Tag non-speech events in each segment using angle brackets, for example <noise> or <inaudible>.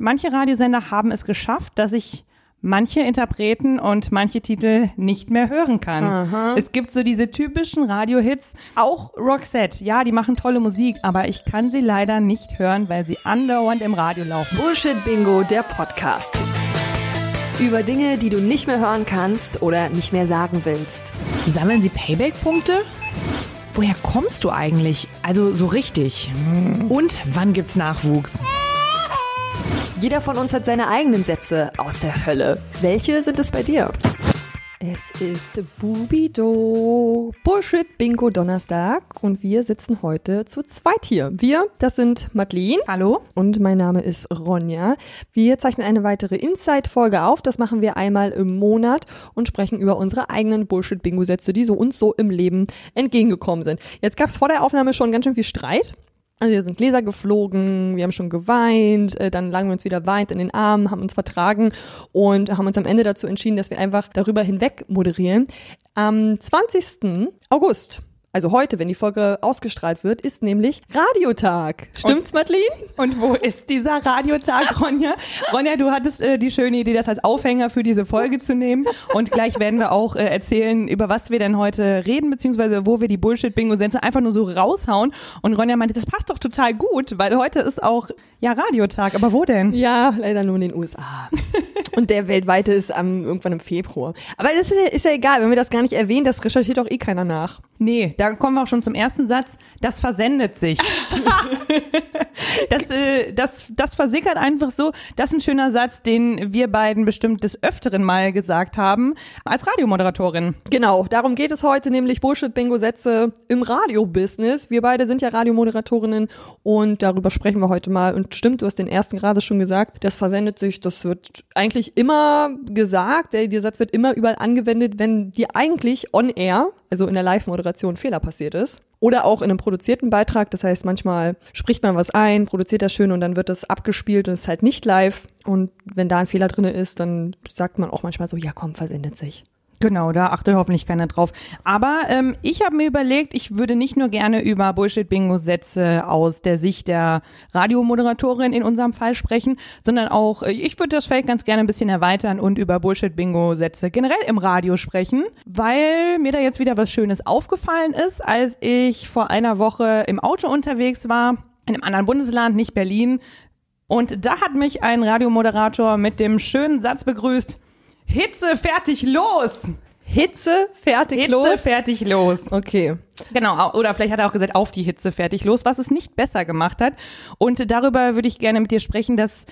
manche Radiosender haben es geschafft, dass ich manche Interpreten und manche Titel nicht mehr hören kann. Aha. Es gibt so diese typischen Radiohits, auch Roxette, ja, die machen tolle Musik, aber ich kann sie leider nicht hören, weil sie andauernd im Radio laufen. Bullshit Bingo, der Podcast. Über Dinge, die du nicht mehr hören kannst oder nicht mehr sagen willst. Sammeln Sie Payback-Punkte? Woher kommst du eigentlich? Also so richtig. Und wann gibt's Nachwuchs? Jeder von uns hat seine eigenen Sätze aus der Hölle. Welche sind es bei dir? Es ist Bubido Bullshit Bingo Donnerstag und wir sitzen heute zu zweit hier. Wir, das sind Madeline. Hallo. Und mein Name ist Ronja. Wir zeichnen eine weitere Inside-Folge auf. Das machen wir einmal im Monat und sprechen über unsere eigenen Bullshit Bingo Sätze, die so uns so im Leben entgegengekommen sind. Jetzt gab es vor der Aufnahme schon ganz schön viel Streit. Also wir sind Gläser geflogen, wir haben schon geweint, äh, dann lagen wir uns wieder weint in den Armen, haben uns vertragen und haben uns am Ende dazu entschieden, dass wir einfach darüber hinweg moderieren. Am 20. August also heute, wenn die Folge ausgestrahlt wird, ist nämlich Radiotag. Stimmt's, Madeline? Und wo ist dieser Radiotag, Ronja? Ronja, du hattest äh, die schöne Idee, das als Aufhänger für diese Folge zu nehmen. Und gleich werden wir auch äh, erzählen, über was wir denn heute reden, beziehungsweise wo wir die Bullshit-Bingo-Sätze einfach nur so raushauen. Und Ronja meinte, das passt doch total gut, weil heute ist auch ja Radiotag. Aber wo denn? Ja, leider nur in den USA. <laughs> Und der weltweite ist am, irgendwann im Februar. Aber das ist ja, ist ja egal, wenn wir das gar nicht erwähnen, das recherchiert doch eh keiner nach. Nee, da kommen wir auch schon zum ersten Satz. Das versendet sich. <laughs> das, äh, das, das versickert einfach so. Das ist ein schöner Satz, den wir beiden bestimmt des Öfteren mal gesagt haben, als Radiomoderatorin. Genau, darum geht es heute, nämlich Bullshit-Bingo-Sätze im Radiobusiness. Wir beide sind ja Radiomoderatorinnen und darüber sprechen wir heute mal. Und stimmt, du hast den ersten gerade schon gesagt, das versendet sich, das wird eigentlich immer gesagt, der, der Satz wird immer überall angewendet, wenn dir eigentlich on air also in der Live-Moderation Fehler passiert ist. Oder auch in einem produzierten Beitrag. Das heißt, manchmal spricht man was ein, produziert das schön und dann wird das abgespielt und ist halt nicht live. Und wenn da ein Fehler drin ist, dann sagt man auch manchmal so, ja komm, versendet sich. Genau, da achtet hoffentlich keiner drauf. Aber ähm, ich habe mir überlegt, ich würde nicht nur gerne über Bullshit-Bingo-Sätze aus der Sicht der Radiomoderatorin in unserem Fall sprechen, sondern auch, äh, ich würde das Feld ganz gerne ein bisschen erweitern und über Bullshit-Bingo-Sätze generell im Radio sprechen, weil mir da jetzt wieder was Schönes aufgefallen ist, als ich vor einer Woche im Auto unterwegs war, in einem anderen Bundesland, nicht Berlin. Und da hat mich ein Radiomoderator mit dem schönen Satz begrüßt, Hitze, fertig, los! Hitze, fertig, Hitze, los? Hitze, fertig, los. Okay. Genau, oder vielleicht hat er auch gesagt, auf die Hitze, fertig, los, was es nicht besser gemacht hat. Und darüber würde ich gerne mit dir sprechen, dass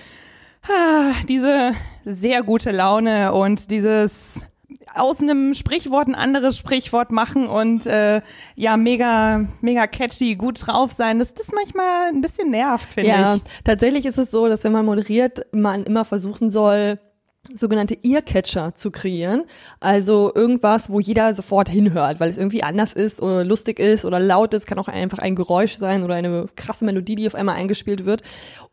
ah, diese sehr gute Laune und dieses aus einem Sprichwort ein anderes Sprichwort machen und äh, ja, mega, mega catchy, gut drauf sein, dass das manchmal ein bisschen nervt, finde ja, ich. Ja, tatsächlich ist es so, dass wenn man moderiert, man immer versuchen soll, sogenannte Earcatcher zu kreieren. Also irgendwas, wo jeder sofort hinhört, weil es irgendwie anders ist oder lustig ist oder laut ist, kann auch einfach ein Geräusch sein oder eine krasse Melodie, die auf einmal eingespielt wird.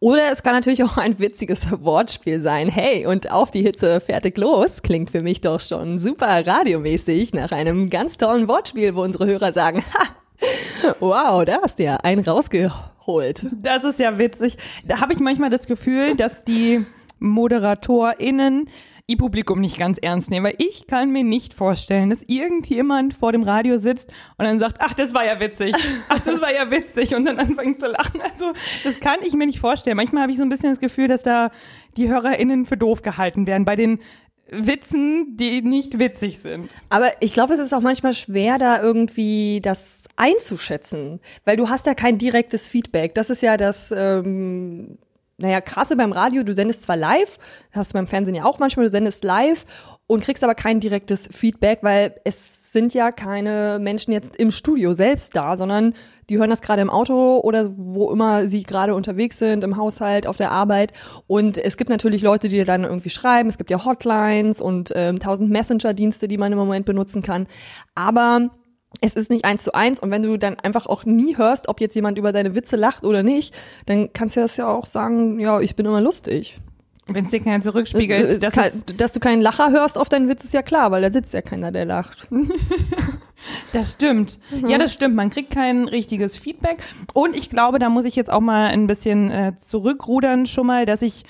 Oder es kann natürlich auch ein witziges <laughs> Wortspiel sein. Hey, und auf die Hitze fertig los klingt für mich doch schon super radiomäßig nach einem ganz tollen Wortspiel, wo unsere Hörer sagen, ha, wow, da hast du ja einen rausgeholt. Das ist ja witzig. Da habe ich manchmal das Gefühl, dass die ModeratorInnen ihr Publikum nicht ganz ernst nehmen, weil ich kann mir nicht vorstellen, dass irgendjemand vor dem Radio sitzt und dann sagt, ach, das war ja witzig, ach, das war ja witzig und dann anfängt zu lachen. Also das kann ich mir nicht vorstellen. Manchmal habe ich so ein bisschen das Gefühl, dass da die HörerInnen für doof gehalten werden bei den Witzen, die nicht witzig sind. Aber ich glaube, es ist auch manchmal schwer, da irgendwie das einzuschätzen, weil du hast ja kein direktes Feedback. Das ist ja das ähm, naja, krasse beim Radio, du sendest zwar live, hast du beim Fernsehen ja auch manchmal, du sendest live und kriegst aber kein direktes Feedback, weil es sind ja keine Menschen jetzt im Studio selbst da, sondern die hören das gerade im Auto oder wo immer sie gerade unterwegs sind, im Haushalt, auf der Arbeit. Und es gibt natürlich Leute, die dir dann irgendwie schreiben. Es gibt ja Hotlines und ähm, tausend Messenger-Dienste, die man im Moment benutzen kann. Aber es ist nicht eins zu eins und wenn du dann einfach auch nie hörst, ob jetzt jemand über deine Witze lacht oder nicht, dann kannst du das ja auch sagen, ja, ich bin immer lustig. Wenn es dir keiner zurückspiegelt. Es, es kann, dass du keinen Lacher hörst auf deinen Witz ist ja klar, weil da sitzt ja keiner, der lacht. <laughs> das stimmt. Mhm. Ja, das stimmt. Man kriegt kein richtiges Feedback. Und ich glaube, da muss ich jetzt auch mal ein bisschen äh, zurückrudern schon mal, dass ich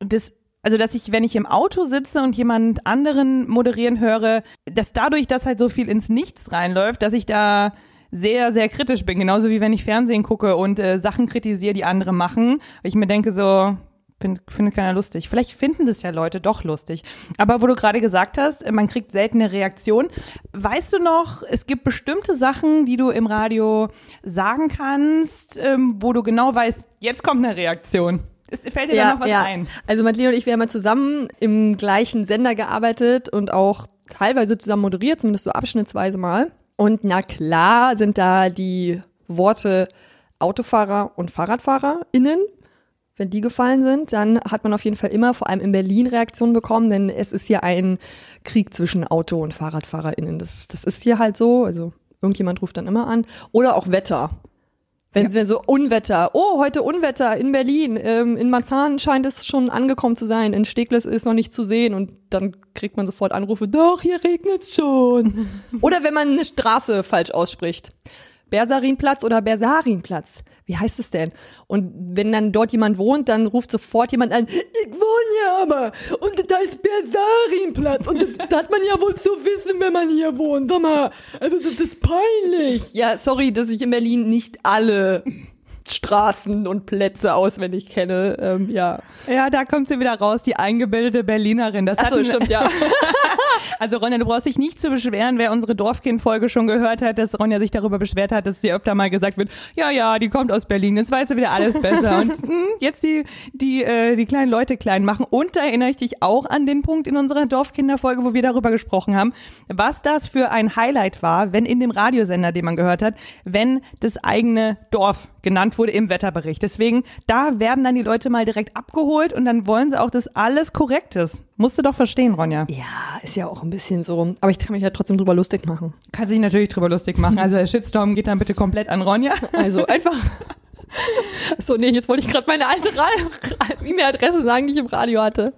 das also dass ich, wenn ich im Auto sitze und jemand anderen moderieren höre, dass dadurch, dass halt so viel ins Nichts reinläuft, dass ich da sehr, sehr kritisch bin. Genauso wie wenn ich Fernsehen gucke und äh, Sachen kritisiere, die andere machen. Ich mir denke so, Find, findet keiner lustig. Vielleicht finden das ja Leute doch lustig. Aber wo du gerade gesagt hast, man kriegt seltene Reaktion. Weißt du noch, es gibt bestimmte Sachen, die du im Radio sagen kannst, ähm, wo du genau weißt, jetzt kommt eine Reaktion. Es fällt dir ja, da noch was ja. ein? Also Madeline und ich, wir haben ja zusammen im gleichen Sender gearbeitet und auch teilweise zusammen moderiert, zumindest so abschnittsweise mal. Und na klar sind da die Worte Autofahrer und FahrradfahrerInnen wenn die gefallen sind, dann hat man auf jeden Fall immer, vor allem in Berlin, Reaktionen bekommen, denn es ist hier ein Krieg zwischen Auto- und FahrradfahrerInnen. Das, das ist hier halt so. Also irgendjemand ruft dann immer an. Oder auch Wetter. Wenn ja. so Unwetter, oh, heute Unwetter in Berlin, ähm, in Marzahn scheint es schon angekommen zu sein, in Steglitz ist noch nicht zu sehen und dann kriegt man sofort Anrufe, doch, hier regnet's schon. <laughs> Oder wenn man eine Straße falsch ausspricht. Bersarinplatz oder Bersarinplatz. Wie heißt es denn? Und wenn dann dort jemand wohnt, dann ruft sofort jemand an, ich wohne hier aber und da ist Bersarinplatz und das, das hat man ja wohl zu wissen, wenn man hier wohnt. Sag mal, also das ist peinlich. Ja, sorry, dass ich in Berlin nicht alle Straßen und Plätze auswendig kenne. Ähm, ja. Ja, da kommt sie wieder raus, die eingebildete Berlinerin. Das Ach so, stimmt, ja. <laughs> also Ronja, du brauchst dich nicht zu beschweren, wer unsere Dorfkind-Folge schon gehört hat, dass Ronja sich darüber beschwert hat, dass sie öfter mal gesagt wird, ja, ja, die kommt aus Berlin, jetzt weiß sie wieder alles besser. und mh, <laughs> hm, jetzt die, die, äh, die kleinen Leute klein machen. Und da erinnere ich dich auch an den Punkt in unserer Dorfkinder-Folge, wo wir darüber gesprochen haben, was das für ein Highlight war, wenn in dem Radiosender, den man gehört hat, wenn das eigene Dorf genannt wurde im Wetterbericht. Deswegen, da werden dann die Leute mal direkt abgeholt und dann wollen sie auch, dass alles korrekt ist. Musst du doch verstehen, Ronja. Ja, ist ja auch ein bisschen so. Aber ich kann mich ja trotzdem drüber lustig machen. Kann sich natürlich drüber lustig machen. Also der Shitstorm geht dann bitte komplett an Ronja. Also einfach. So, nee, jetzt wollte ich gerade meine alte E-Mail-Adresse sagen, die ich im Radio hatte.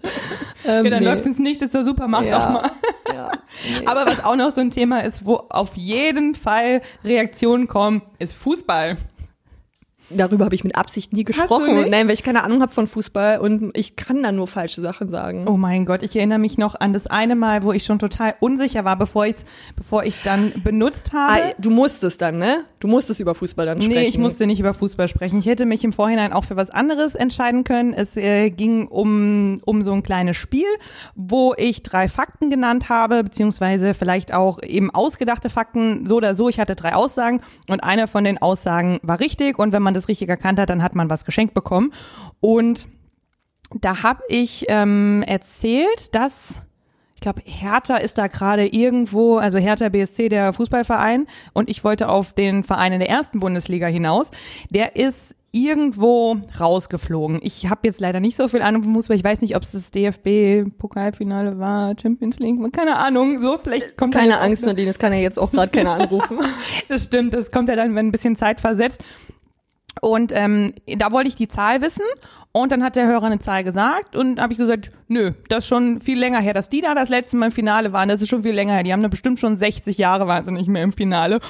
Ähm, okay, dann nee. läuft ins nächste so super, mach ja, doch mal. Ja, nee. Aber was auch noch so ein Thema ist, wo auf jeden Fall Reaktionen kommen, ist Fußball darüber habe ich mit Absicht nie gesprochen. Nein, weil ich keine Ahnung habe von Fußball und ich kann da nur falsche Sachen sagen. Oh mein Gott, ich erinnere mich noch an das eine Mal, wo ich schon total unsicher war, bevor ich es bevor ich's dann benutzt habe. Ah, du musstest dann, ne? Du musstest über Fußball dann sprechen. Nee, ich musste nicht über Fußball sprechen. Ich hätte mich im Vorhinein auch für was anderes entscheiden können. Es äh, ging um, um so ein kleines Spiel, wo ich drei Fakten genannt habe, beziehungsweise vielleicht auch eben ausgedachte Fakten, so oder so. Ich hatte drei Aussagen und eine von den Aussagen war richtig und wenn man das richtig erkannt hat, dann hat man was geschenkt bekommen. Und da habe ich ähm, erzählt, dass ich glaube, Hertha ist da gerade irgendwo, also Hertha BSC, der Fußballverein, und ich wollte auf den Verein in der ersten Bundesliga hinaus. Der ist irgendwo rausgeflogen. Ich habe jetzt leider nicht so viel Ahnung vom Fußball. Ich weiß nicht, ob es das DFB-Pokalfinale war, Champions League, keine Ahnung. So, vielleicht kommt Keine Angst, Marlene, das kann ja jetzt auch gerade keiner <laughs> anrufen. das stimmt, das kommt ja dann, wenn ein bisschen Zeit versetzt. Und ähm, da wollte ich die Zahl wissen und dann hat der Hörer eine Zahl gesagt und habe ich gesagt, nö, das ist schon viel länger her, dass die da das letzte Mal im Finale waren, das ist schon viel länger her. Die haben da bestimmt schon 60 Jahre waren sie nicht mehr im Finale.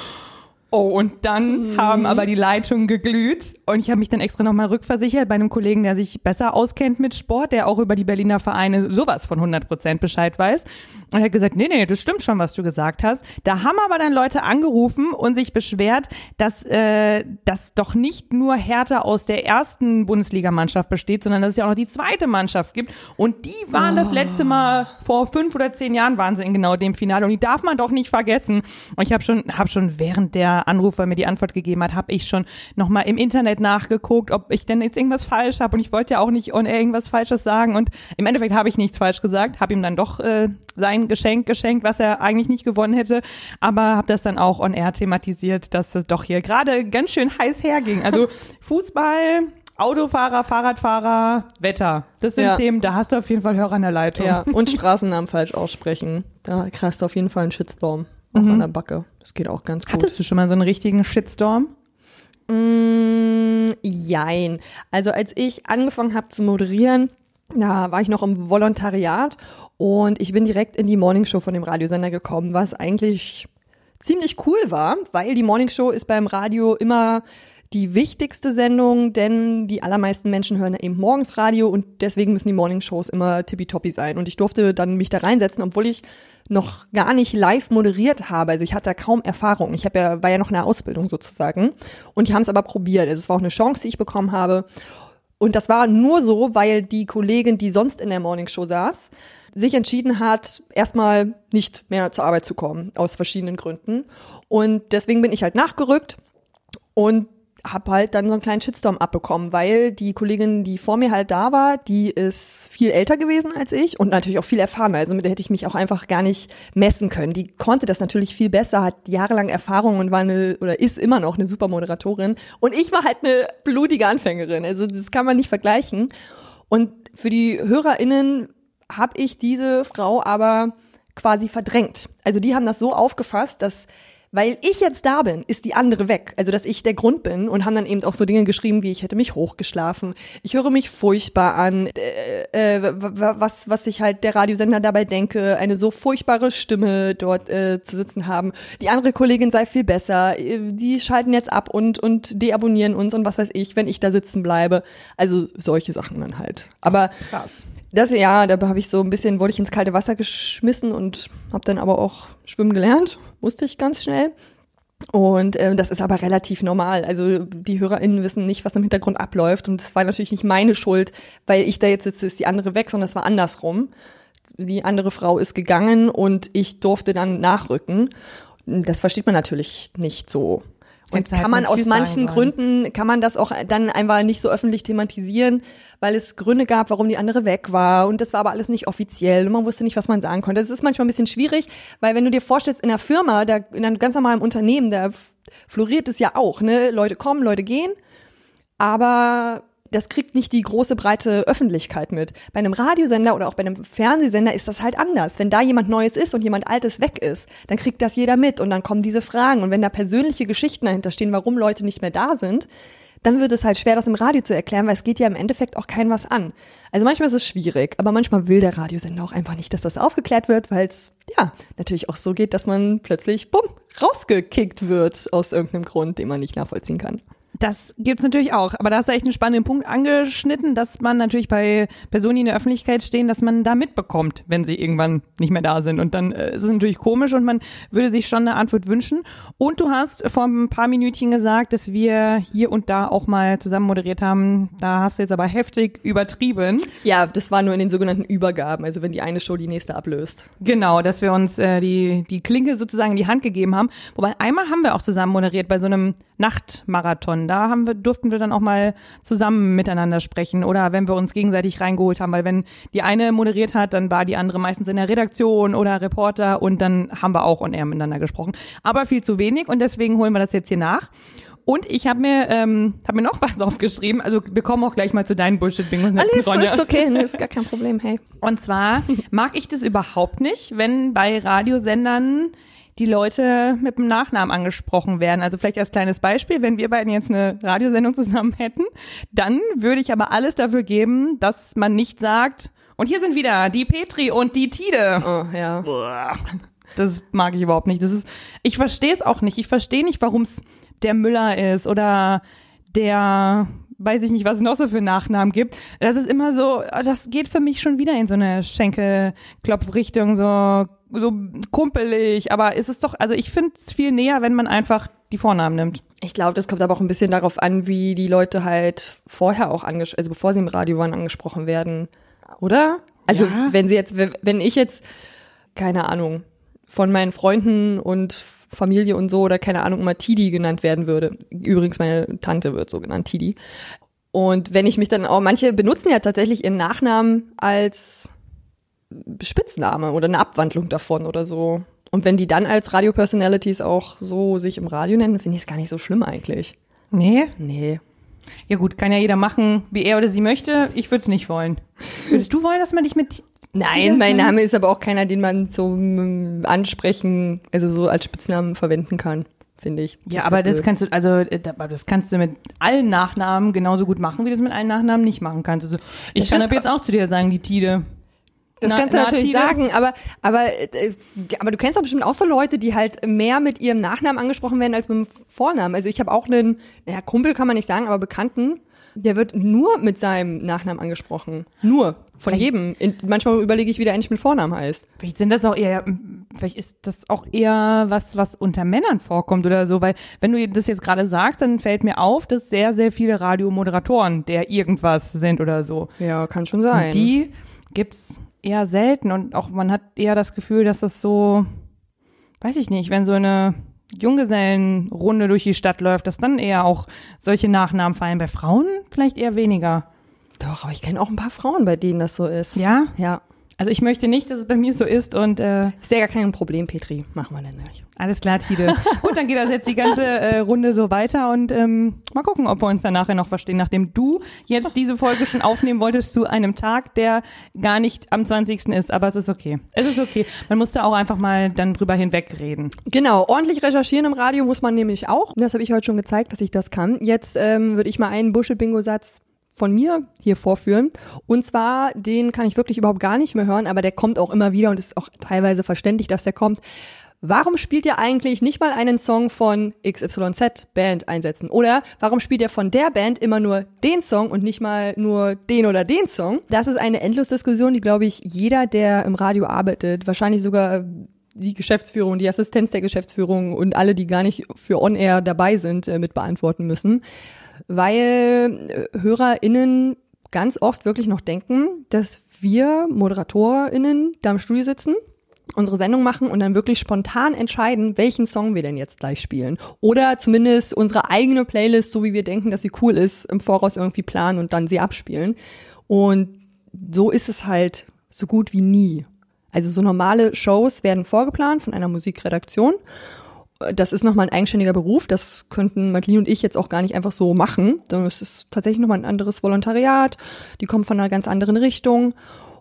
Oh, und dann mhm. haben aber die Leitungen geglüht und ich habe mich dann extra nochmal rückversichert bei einem Kollegen, der sich besser auskennt mit Sport, der auch über die Berliner Vereine sowas von 100 Prozent Bescheid weiß. Und er hat gesagt, nee, nee, das stimmt schon, was du gesagt hast. Da haben aber dann Leute angerufen und sich beschwert, dass äh, das doch nicht nur Hertha aus der ersten Bundesligamannschaft besteht, sondern dass es ja auch noch die zweite Mannschaft gibt. Und die waren oh. das letzte Mal vor fünf oder zehn Jahren waren sie in genau dem Finale und die darf man doch nicht vergessen. Und ich habe schon, hab schon während der Anrufer mir die Antwort gegeben hat, habe ich schon nochmal im Internet nachgeguckt, ob ich denn jetzt irgendwas falsch habe und ich wollte ja auch nicht on irgendwas Falsches sagen und im Endeffekt habe ich nichts falsch gesagt, habe ihm dann doch äh, sein Geschenk geschenkt, was er eigentlich nicht gewonnen hätte, aber habe das dann auch on air thematisiert, dass es doch hier gerade ganz schön heiß herging. Also <laughs> Fußball, Autofahrer, Fahrradfahrer, Wetter. Das sind ja. Themen, da hast du auf jeden Fall Hörer an der Leitung. Ja, und Straßennamen falsch aussprechen. Da kriegst du auf jeden Fall einen Shitstorm auf mhm. einer Backe. Das geht auch ganz gut. Hattest du schon mal so einen richtigen Shitstorm? Mm, jein. Also als ich angefangen habe zu moderieren, da war ich noch im Volontariat und ich bin direkt in die Morningshow von dem Radiosender gekommen, was eigentlich ziemlich cool war, weil die Morningshow ist beim Radio immer die wichtigste Sendung, denn die allermeisten Menschen hören eben morgens Radio und deswegen müssen die Morningshows immer tippitoppi sein. Und ich durfte dann mich da reinsetzen, obwohl ich noch gar nicht live moderiert habe. Also ich hatte da kaum Erfahrung. Ich habe ja, war ja noch in der Ausbildung sozusagen. Und die haben es aber probiert. Also es war auch eine Chance, die ich bekommen habe. Und das war nur so, weil die Kollegin, die sonst in der Morningshow saß, sich entschieden hat, erstmal nicht mehr zur Arbeit zu kommen, aus verschiedenen Gründen. Und deswegen bin ich halt nachgerückt und habe halt dann so einen kleinen Shitstorm abbekommen, weil die Kollegin, die vor mir halt da war, die ist viel älter gewesen als ich und natürlich auch viel erfahrener. Also mit der hätte ich mich auch einfach gar nicht messen können. Die konnte das natürlich viel besser, hat jahrelang Erfahrung und war eine oder ist immer noch eine super Moderatorin. Und ich war halt eine blutige Anfängerin. Also das kann man nicht vergleichen. Und für die HörerInnen habe ich diese Frau aber quasi verdrängt. Also die haben das so aufgefasst, dass weil ich jetzt da bin, ist die andere weg. Also, dass ich der Grund bin und haben dann eben auch so Dinge geschrieben, wie ich hätte mich hochgeschlafen. Ich höre mich furchtbar an. Äh, äh, was, was ich halt der Radiosender dabei denke, eine so furchtbare Stimme dort äh, zu sitzen haben. Die andere Kollegin sei viel besser. Die schalten jetzt ab und, und deabonnieren uns und was weiß ich, wenn ich da sitzen bleibe. Also, solche Sachen dann halt. Aber Krass. Das ja, da habe ich so ein bisschen, wurde ich ins kalte Wasser geschmissen und habe dann aber auch schwimmen gelernt, wusste ich ganz schnell. Und äh, das ist aber relativ normal. Also die HörerInnen wissen nicht, was im Hintergrund abläuft. Und es war natürlich nicht meine Schuld, weil ich da jetzt sitze, ist die andere weg, sondern es war andersrum. Die andere Frau ist gegangen und ich durfte dann nachrücken. Das versteht man natürlich nicht so. Und kann man aus manchen. Gründen, kann man das auch dann einfach nicht so öffentlich thematisieren, weil es Gründe gab, warum die andere weg war. Und das war aber alles nicht offiziell und man wusste nicht, was man sagen konnte. Das ist manchmal ein bisschen schwierig, weil wenn du dir vorstellst, in einer Firma, da, in einem ganz normalen Unternehmen, da floriert es ja auch, ne? Leute kommen, Leute gehen. Aber das kriegt nicht die große breite Öffentlichkeit mit. Bei einem Radiosender oder auch bei einem Fernsehsender ist das halt anders. Wenn da jemand Neues ist und jemand Altes weg ist, dann kriegt das jeder mit und dann kommen diese Fragen. Und wenn da persönliche Geschichten dahinter stehen, warum Leute nicht mehr da sind, dann wird es halt schwer, das im Radio zu erklären, weil es geht ja im Endeffekt auch kein was an. Also manchmal ist es schwierig, aber manchmal will der Radiosender auch einfach nicht, dass das aufgeklärt wird, weil es ja natürlich auch so geht, dass man plötzlich, bumm, rausgekickt wird aus irgendeinem Grund, den man nicht nachvollziehen kann. Das gibt's natürlich auch, aber da hast du echt einen spannenden Punkt angeschnitten, dass man natürlich bei Personen, die in der Öffentlichkeit stehen, dass man da mitbekommt, wenn sie irgendwann nicht mehr da sind. Und dann äh, ist es natürlich komisch und man würde sich schon eine Antwort wünschen. Und du hast vor ein paar Minütchen gesagt, dass wir hier und da auch mal zusammen moderiert haben. Da hast du jetzt aber heftig übertrieben. Ja, das war nur in den sogenannten Übergaben, also wenn die eine Show die nächste ablöst. Genau, dass wir uns äh, die, die Klinke sozusagen in die Hand gegeben haben. Wobei einmal haben wir auch zusammen moderiert bei so einem Nachtmarathon. Da haben wir, durften wir dann auch mal zusammen miteinander sprechen oder wenn wir uns gegenseitig reingeholt haben, weil wenn die eine moderiert hat, dann war die andere meistens in der Redaktion oder Reporter und dann haben wir auch on air miteinander gesprochen. Aber viel zu wenig und deswegen holen wir das jetzt hier nach. Und ich habe mir, ähm, hab mir noch <laughs> was aufgeschrieben. Also wir kommen auch gleich mal zu deinen Bullshit-Bingos. Alles Ronja. ist okay, ist gar kein Problem, hey. Und zwar mag ich das überhaupt nicht, wenn bei Radiosendern die Leute mit dem Nachnamen angesprochen werden. Also vielleicht als kleines Beispiel, wenn wir beiden jetzt eine Radiosendung zusammen hätten, dann würde ich aber alles dafür geben, dass man nicht sagt, und hier sind wieder die Petri und die Tide. Oh, ja. <laughs> Das mag ich überhaupt nicht. Das ist, ich verstehe es auch nicht. Ich verstehe nicht, warum es der Müller ist oder der, weiß ich nicht, was es noch so für Nachnamen gibt. Das ist immer so, das geht für mich schon wieder in so eine Schenkelklopfrichtung, so, so kumpelig. Aber ist es doch, also ich finde es viel näher, wenn man einfach die Vornamen nimmt. Ich glaube, das kommt aber auch ein bisschen darauf an, wie die Leute halt vorher auch angesprochen, also bevor sie im Radio waren, angesprochen werden. Oder? Also, Ja. wenn sie jetzt, wenn ich jetzt, keine Ahnung, von meinen Freunden und Familie und so oder keine Ahnung, immer Tidi genannt werden würde. Übrigens, meine Tante wird so genannt, Tidi. Und wenn ich mich dann auch, manche benutzen ja tatsächlich ihren Nachnamen als Spitzname oder eine Abwandlung davon oder so. Und wenn die dann als Radio-Personalities auch so sich im Radio nennen, finde ich es gar nicht so schlimm eigentlich. Nee? Nee. Ja gut, kann ja jeder machen, wie er oder sie möchte. Ich würde es nicht wollen. Würdest du wollen, dass man dich mit Nein, mein Name ist aber auch keiner, den man zum Ansprechen, also so als Spitznamen verwenden kann, finde ich. Ja, ist aber das blöd. kannst du, also äh, das kannst du mit allen Nachnamen genauso gut machen, wie du es mit allen Nachnamen nicht machen kannst. Also ich Das kann ab jetzt auch zu dir sagen, die Tide. Das Na- kannst du natürlich Native? sagen, aber, aber, äh, aber du kennst doch bestimmt auch so Leute, die halt mehr mit ihrem Nachnamen angesprochen werden als mit dem Vornamen. Also ich habe auch einen, naja, Kumpel kann man nicht sagen, aber Bekannten, der wird nur mit seinem Nachnamen angesprochen. Nur. Von jedem. In, manchmal überlege ich, wie der eigentlich mit Vornamen heißt. Vielleicht sind das auch eher, vielleicht ist das auch eher was, was unter Männern vorkommt oder so, weil wenn du das jetzt gerade sagst, dann fällt mir auf, dass sehr, sehr viele Radiomoderatoren der irgendwas sind oder so. Ja, kann schon sein. Und die gibt's eher selten und auch man hat eher das Gefühl, dass das so, weiß ich nicht, wenn so eine Junggesellenrunde durch die Stadt läuft, dass dann eher auch solche Nachnamen fallen. Bei Frauen vielleicht eher weniger. Doch, aber ich kenne auch ein paar Frauen, bei denen das so ist. Ja? Ja. Also ich möchte nicht, dass es bei mir so ist und äh, Ist ja gar kein Problem, Petri. Machen wir denn nicht. alles klar, Tide. <laughs> Gut, dann geht das jetzt die ganze äh, Runde so weiter und ähm, mal gucken, ob wir uns dann nachher noch verstehen, nachdem du jetzt diese Folge schon aufnehmen wolltest zu einem Tag, der gar nicht am 20. ist, aber es ist okay. Es ist okay. Man muss da auch einfach mal dann drüber hinwegreden. Genau, ordentlich recherchieren im Radio muss man nämlich auch. Das habe ich heute schon gezeigt, dass ich das kann. Jetzt ähm, würde ich mal einen Bullshit-Bingo-Satz von mir hier vorführen. Und zwar, den kann ich wirklich überhaupt gar nicht mehr hören, aber der kommt auch immer wieder und ist auch teilweise verständlich, dass der kommt. Warum spielt ihr eigentlich nicht mal einen Song von XYZ Band einsetzen? Oder warum spielt ihr von der Band immer nur den Song und nicht mal nur den oder den Song? Das ist eine Endlosdiskussion, die, glaube ich, jeder, der im Radio arbeitet, wahrscheinlich sogar die Geschäftsführung, die Assistenz der Geschäftsführung und alle, die gar nicht für On-Air dabei sind, äh, mit beantworten müssen. Weil äh, HörerInnen ganz oft wirklich noch denken, dass wir ModeratorInnen da im Studio sitzen unsere Sendung machen und dann wirklich spontan entscheiden, welchen Song wir denn jetzt gleich spielen. Oder zumindest unsere eigene Playlist, so wie wir denken, dass sie cool ist, im Voraus irgendwie planen und dann sie abspielen. Und so ist es halt so gut wie nie. Also so normale Shows werden vorgeplant von einer Musikredaktion. Das ist nochmal ein eigenständiger Beruf. Das könnten Madeline und ich jetzt auch gar nicht einfach so machen. Es ist tatsächlich nochmal ein anderes Volontariat. Die kommen von einer ganz anderen Richtung.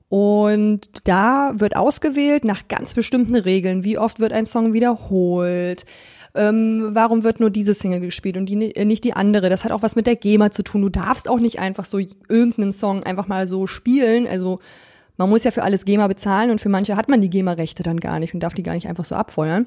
Und da wird ausgewählt nach ganz bestimmten Regeln. Wie oft wird ein Song wiederholt? Ähm, warum wird nur diese Single gespielt und die, äh, nicht die andere? Das hat auch was mit der GEMA zu tun. Du darfst auch nicht einfach so irgendeinen Song einfach mal so spielen. Also man muss ja für alles GEMA bezahlen und für manche hat man die GEMA-Rechte dann gar nicht und darf die gar nicht einfach so abfeuern.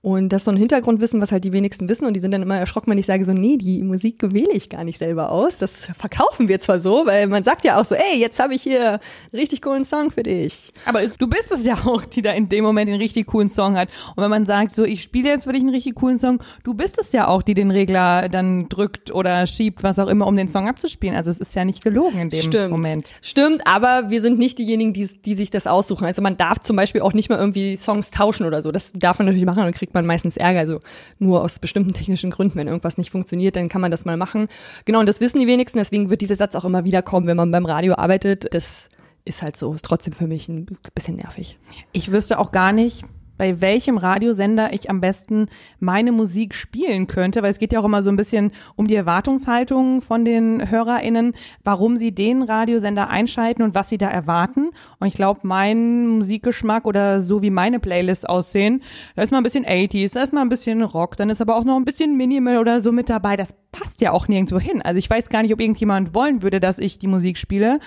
Und das ist so ein Hintergrundwissen, was halt die wenigsten wissen und die sind dann immer erschrocken, wenn ich sage so, nee, die Musik wähle ich gar nicht selber aus. Das verkaufen wir zwar so, weil man sagt ja auch so, ey, jetzt habe ich hier einen richtig coolen Song für dich. Aber du bist es ja auch, die da in dem Moment den richtig coolen Song hat. Und wenn man sagt, so, ich spiele jetzt für dich einen richtig coolen Song, du bist es ja auch, die den Regler dann drückt oder schiebt, was auch immer, um den Song abzuspielen. Also es ist ja nicht gelogen in dem Stimmt. Moment. Stimmt, aber wir sind nicht diejenigen, die, die sich das aussuchen. Also man darf zum Beispiel auch nicht mal irgendwie Songs tauschen oder so. Das darf man natürlich machen, dann kriegt man meistens Ärger. Also nur aus bestimmten technischen Gründen. Wenn irgendwas nicht funktioniert, dann kann man das mal machen. Genau, und das wissen die wenigsten. Deswegen wird dieser Satz auch immer wieder kommen, wenn man beim Radio arbeitet. Das ist halt so. Ist trotzdem für mich ein bisschen nervig. Ich wüsste auch gar nicht, bei welchem Radiosender ich am besten meine Musik spielen könnte, weil es geht ja auch immer so ein bisschen um die Erwartungshaltung von den HörerInnen, warum sie den Radiosender einschalten und was sie da erwarten. Und ich glaube, mein Musikgeschmack oder so wie meine Playlists aussehen, da ist mal ein bisschen 80s, da ist mal ein bisschen Rock, dann ist aber auch noch ein bisschen Minimal oder so mit dabei. Das passt ja auch nirgendwo hin. Also ich weiß gar nicht, ob irgendjemand wollen würde, dass ich die Musik spiele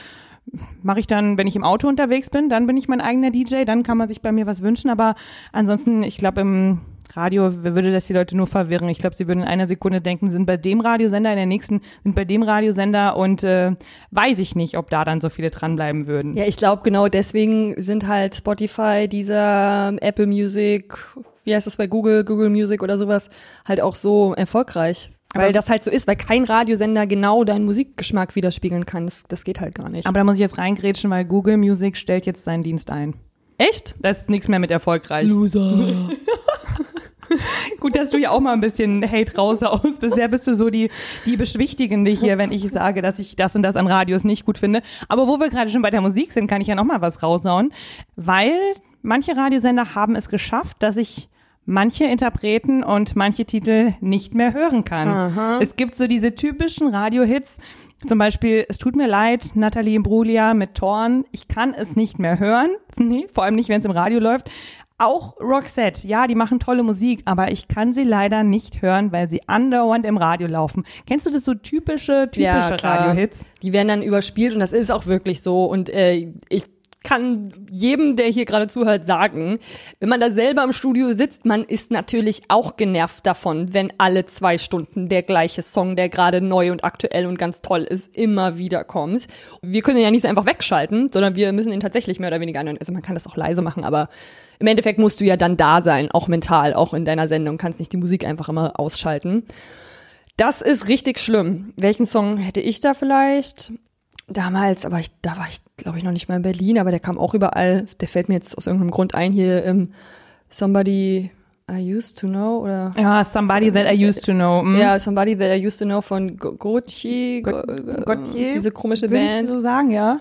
mache ich dann, wenn ich im Auto unterwegs bin, dann bin ich mein eigener DJ, dann kann man sich bei mir was wünschen, aber ansonsten, ich glaube, im Radio würde das die Leute nur verwirren. Ich glaube, sie würden in einer Sekunde denken, sind bei dem Radiosender, in der nächsten sind bei dem Radiosender und äh, weiß ich nicht, ob da dann so viele dranbleiben würden. Ja, ich glaube, genau deswegen sind halt Spotify, dieser Apple Music, wie heißt das bei Google, Google Music oder sowas, halt auch so erfolgreich. Weil Aber- das halt so ist, weil kein Radiosender genau deinen Musikgeschmack widerspiegeln kann. Das, das geht halt gar nicht. Aber da muss ich jetzt reingrätschen, weil Google Music stellt jetzt seinen Dienst ein. Echt? Das ist nichts mehr mit erfolgreich. Loser. <laughs> Gut, dass du ja auch mal ein bisschen Hate raushaust. Bisher bist du so die, die Beschwichtigende hier, wenn ich sage, dass ich das und das an Radios nicht gut finde. Aber wo wir gerade schon bei der Musik sind, kann ich ja noch mal was raushauen. Weil manche Radiosender haben es geschafft, dass ich manche Interpreten und manche Titel nicht mehr hören kann. Es gibt so diese typischen Radiohits, zum Beispiel, es tut mir leid, Nathalie Imbruglia mit Torn. Ich kann es nicht mehr hören. <laughs> Nee, vor allem nicht, wenn es im Radio läuft. Auch Roxette, ja, die machen tolle Musik, aber ich kann sie leider nicht hören, weil sie andauernd im Radio laufen. Kennst du das so typische, typische klar. Radiohits? Die werden dann überspielt und das ist auch wirklich so. Und äh, ich kann jedem, der hier gerade zuhört, sagen, wenn man da selber im Studio sitzt, man ist natürlich auch genervt davon, wenn alle zwei Stunden der gleiche Song, der gerade neu und aktuell und ganz toll ist, immer wieder kommt. Wir können ja nicht einfach wegschalten, sondern wir müssen ihn tatsächlich mehr oder weniger anhören. Also man kann das auch leise machen, aber im Endeffekt musst du ja dann da sein, auch mental, auch in deiner Sendung, kannst nicht die Musik einfach immer ausschalten. Das ist richtig schlimm. Welchen Song hätte ich da vielleicht? Damals, aber ich, da war ich, glaube ich, noch nicht mal in Berlin, aber der kam auch überall. Der fällt mir jetzt aus irgendeinem Grund ein hier. Ähm, Somebody I used to know oder Ja, somebody that I used to know. Mm. ja, Somebody That I Used to Know von Gotye, Go- Gotye, diese komische Würde ich Band. so sagen, ja.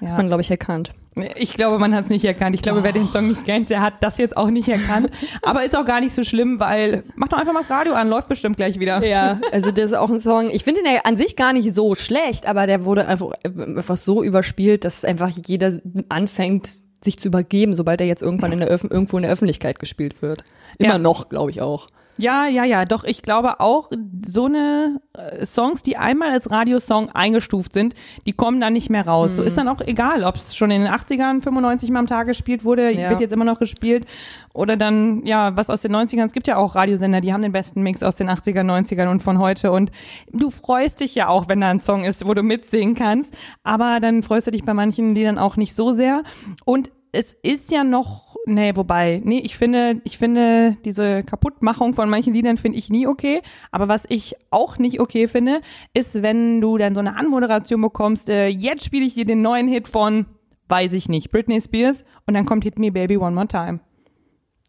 Hat man, glaube ich, erkannt. Ich glaube, man hat es nicht erkannt. Ich glaube, wer den Song nicht kennt, der hat das jetzt auch nicht erkannt. <laughs> Aber ist auch gar nicht so schlimm, weil mach doch einfach mal das Radio an, läuft bestimmt gleich wieder. Ja, also das ist auch ein Song. Ich finde den ja an sich gar nicht so schlecht, aber der wurde einfach, einfach so überspielt, dass einfach jeder anfängt, sich zu übergeben, sobald er jetzt irgendwann in der irgendwo in der Öffentlichkeit gespielt wird. Immer Ja. noch, glaube ich auch. Ja, ja, ja, doch ich glaube auch, so eine äh, Songs, die einmal als Radiosong eingestuft sind, die kommen dann nicht mehr raus. So ist dann auch egal, ob es schon in den 80ern 95 Mal am Tag gespielt wurde, Ja. wird jetzt immer noch gespielt oder dann, ja, was aus den 90ern. Es gibt ja auch Radiosender, die haben den besten Mix aus den 80ern, 90ern und von heute und du freust dich ja auch, wenn da ein Song ist, wo du mitsingen kannst, aber dann freust du dich bei manchen Liedern auch nicht so sehr und es ist ja noch, nee, wobei, nee, ich finde, ich finde diese Kaputtmachung von manchen Liedern finde ich nie okay. Aber was ich auch nicht okay finde, ist, wenn du dann so eine Anmoderation bekommst, äh, jetzt spiele ich dir den neuen Hit von, weiß ich nicht, Britney Spears und dann kommt Hit Me Baby One More Time.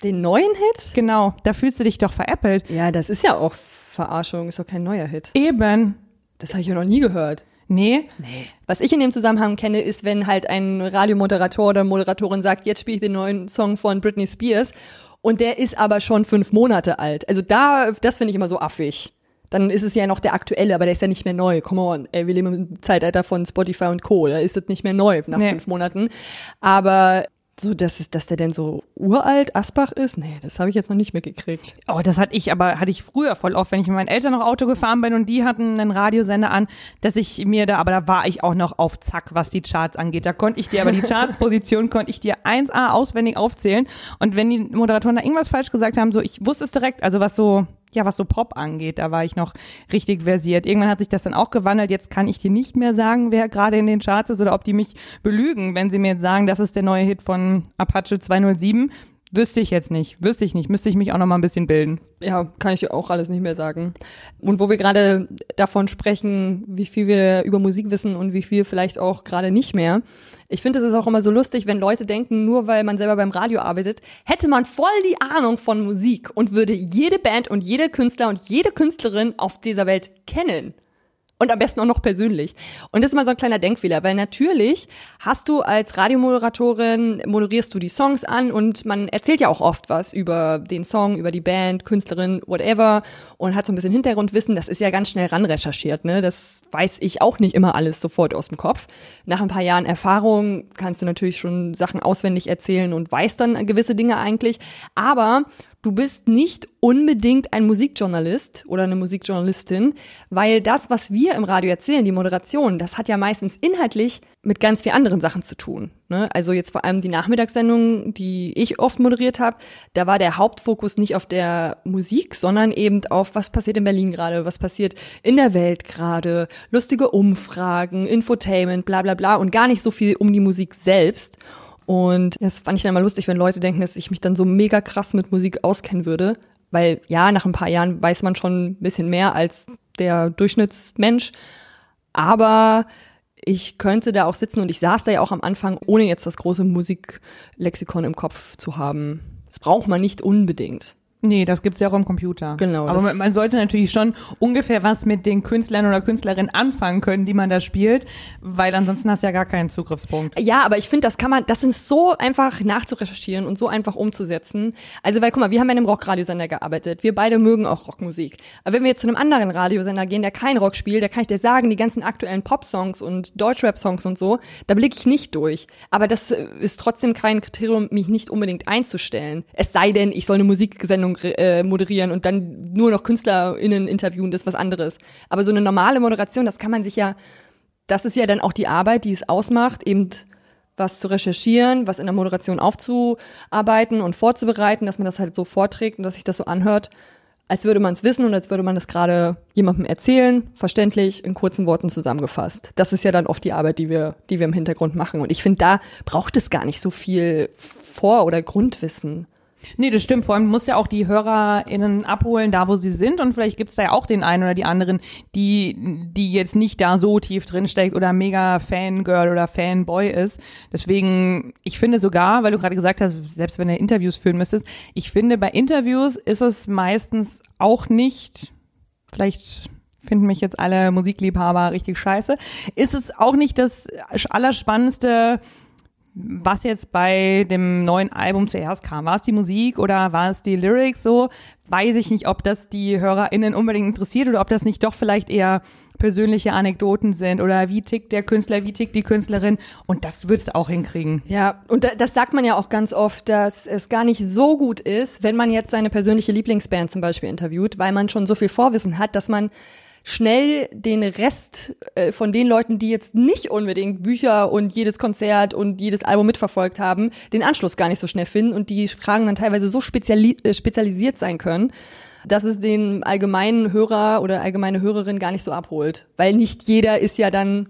Den neuen Hit? Genau, da fühlst du dich doch veräppelt. Ja, das ist ja auch Verarschung, ist doch kein neuer Hit. Eben. Das habe ich ja noch nie gehört. Nee, Was ich in dem Zusammenhang kenne, ist, wenn halt ein Radiomoderator oder Moderatorin sagt, jetzt spiele ich den neuen Song von Britney Spears und der ist aber schon fünf Monate alt. Also da, das finde ich immer so affig. Dann ist es ja noch der aktuelle, aber der ist ja nicht mehr neu. Come on, ey, wir leben im Zeitalter von Spotify und Co. Da ist es nicht mehr neu nach Nee. fünf Monaten. Aber so, dass, es, dass der denn so uralt Asbach ist, nee, das habe ich jetzt noch nicht mitgekriegt. Oh, das hatte ich aber, hatte ich früher voll oft, wenn ich mit meinen Eltern noch Auto gefahren bin und die hatten einen Radiosender an, dass ich mir da, aber da war ich auch noch auf Zack, was die Charts angeht. Da konnte ich dir, aber die Chartsposition <laughs> konnte ich dir 1A auswendig aufzählen. Und wenn die Moderatoren da irgendwas falsch gesagt haben, so, ich wusste es direkt, also was so, ja, was so Pop angeht, da war ich noch richtig versiert. Irgendwann hat sich das dann auch gewandelt. Jetzt kann ich dir nicht mehr sagen, wer gerade in den Charts ist oder ob die mich belügen, wenn sie mir jetzt sagen, das ist der neue Hit von Apache 207. Wüsste ich jetzt nicht. Wüsste ich nicht. Müsste ich mich auch noch mal ein bisschen bilden. Ja, kann ich dir auch alles nicht mehr sagen. Und wo wir gerade davon sprechen, wie viel wir über Musik wissen und wie viel vielleicht auch gerade nicht mehr. Ich finde, es ist auch immer so lustig, wenn Leute denken, nur weil man selber beim Radio arbeitet, hätte man voll die Ahnung von Musik und würde jede Band und jede Künstler und jede Künstlerin auf dieser Welt kennen. Und am besten auch noch persönlich. Und das ist mal so ein kleiner Denkfehler, weil natürlich hast du als Radiomoderatorin, moderierst du die Songs an und man erzählt ja auch oft was über den Song, über die Band, Künstlerin, whatever und hat so ein bisschen Hintergrundwissen. Das ist ja ganz schnell ranrecherchiert, ne? Das weiß ich auch nicht immer alles sofort aus dem Kopf. Nach ein paar Jahren Erfahrung kannst du natürlich schon Sachen auswendig erzählen und weißt dann gewisse Dinge eigentlich. Aber du bist nicht unbedingt ein Musikjournalist oder eine Musikjournalistin, weil das, was wir im Radio erzählen, die Moderation, das hat ja meistens inhaltlich mit ganz viel anderen Sachen zu tun. Ne? Also jetzt vor allem die Nachmittagssendung, die ich oft moderiert habe, da war der Hauptfokus nicht auf der Musik, sondern eben auf, was passiert in Berlin gerade, was passiert in der Welt gerade, lustige Umfragen, Infotainment, bla bla bla und gar nicht so viel um die Musik selbst. Und das fand ich dann immer lustig, wenn Leute denken, dass ich mich dann so mega krass mit Musik auskennen würde. Weil ja, nach ein paar Jahren weiß man schon ein bisschen mehr als der Durchschnittsmensch. Aber ich könnte da auch sitzen und ich saß da ja auch am Anfang, ohne jetzt das große Musiklexikon im Kopf zu haben. Das braucht man nicht unbedingt. Nee, das gibt's ja auch im Computer. Genau, Aber man, man sollte natürlich schon ungefähr was mit den Künstlern oder Künstlerinnen anfangen können, die man da spielt, weil ansonsten hast du ja gar keinen Zugriffspunkt. Ja, aber ich finde, das kann man, das ist so einfach nachzurecherchieren und so einfach umzusetzen. Also, weil, guck mal, wir haben ja in einem Rockradiosender gearbeitet. Wir beide mögen auch Rockmusik. Aber wenn wir jetzt zu einem anderen Radiosender gehen, der kein Rock spielt, da kann ich dir sagen, die ganzen aktuellen Pop-Songs und Deutschrap-Songs und so, da blicke ich nicht durch. Aber das äh, ist trotzdem kein Kriterium, mich nicht unbedingt einzustellen. Es sei denn, ich soll eine Musiksendung äh, moderieren und dann nur noch KünstlerInnen interviewen, das ist was anderes. Aber so eine normale Moderation, das kann man sich ja das ist ja dann auch die Arbeit, die es ausmacht, eben was zu recherchieren, was in der Moderation aufzuarbeiten und vorzubereiten, dass man das halt so vorträgt und dass sich das so anhört, als würde man es wissen und als würde man das gerade jemandem erzählen, verständlich, in kurzen Worten zusammengefasst. Das ist ja dann oft die Arbeit, die wir, die wir im Hintergrund machen. Und ich finde, da braucht es gar nicht so viel Vor- oder Grundwissen. Nee, das stimmt. Vor allem muss ja auch die HörerInnen abholen, da wo sie sind. Und vielleicht gibt's da ja auch den einen oder die anderen, die, die jetzt nicht da so tief drinsteckt oder mega Fangirl oder Fanboy ist. Deswegen, ich finde sogar, weil du gerade gesagt hast, selbst wenn du Interviews führen müsstest, ich finde, bei Interviews ist es meistens auch nicht, vielleicht finden mich jetzt alle Musikliebhaber richtig scheiße, ist es auch nicht das Allerspannendste, was jetzt bei dem neuen Album zuerst kam. War es die Musik oder war es die Lyrics so? Weiß ich nicht, ob das die HörerInnen unbedingt interessiert oder ob das nicht doch vielleicht eher persönliche Anekdoten sind oder wie tickt der Künstler, wie tickt die Künstlerin und das würdest du auch hinkriegen. Ja, und das sagt man ja auch ganz oft, dass es gar nicht so gut ist, wenn man jetzt seine persönliche Lieblingsband zum Beispiel interviewt, weil man schon so viel Vorwissen hat, dass man schnell den Rest äh, von den Leuten, die jetzt nicht unbedingt Bücher und jedes Konzert und jedes Album mitverfolgt haben, den Anschluss gar nicht so schnell finden und die Fragen dann teilweise so speziali äh, spezialisiert sein können, dass es den allgemeinen Hörer oder allgemeine Hörerin gar nicht so abholt. Weil nicht jeder ist ja dann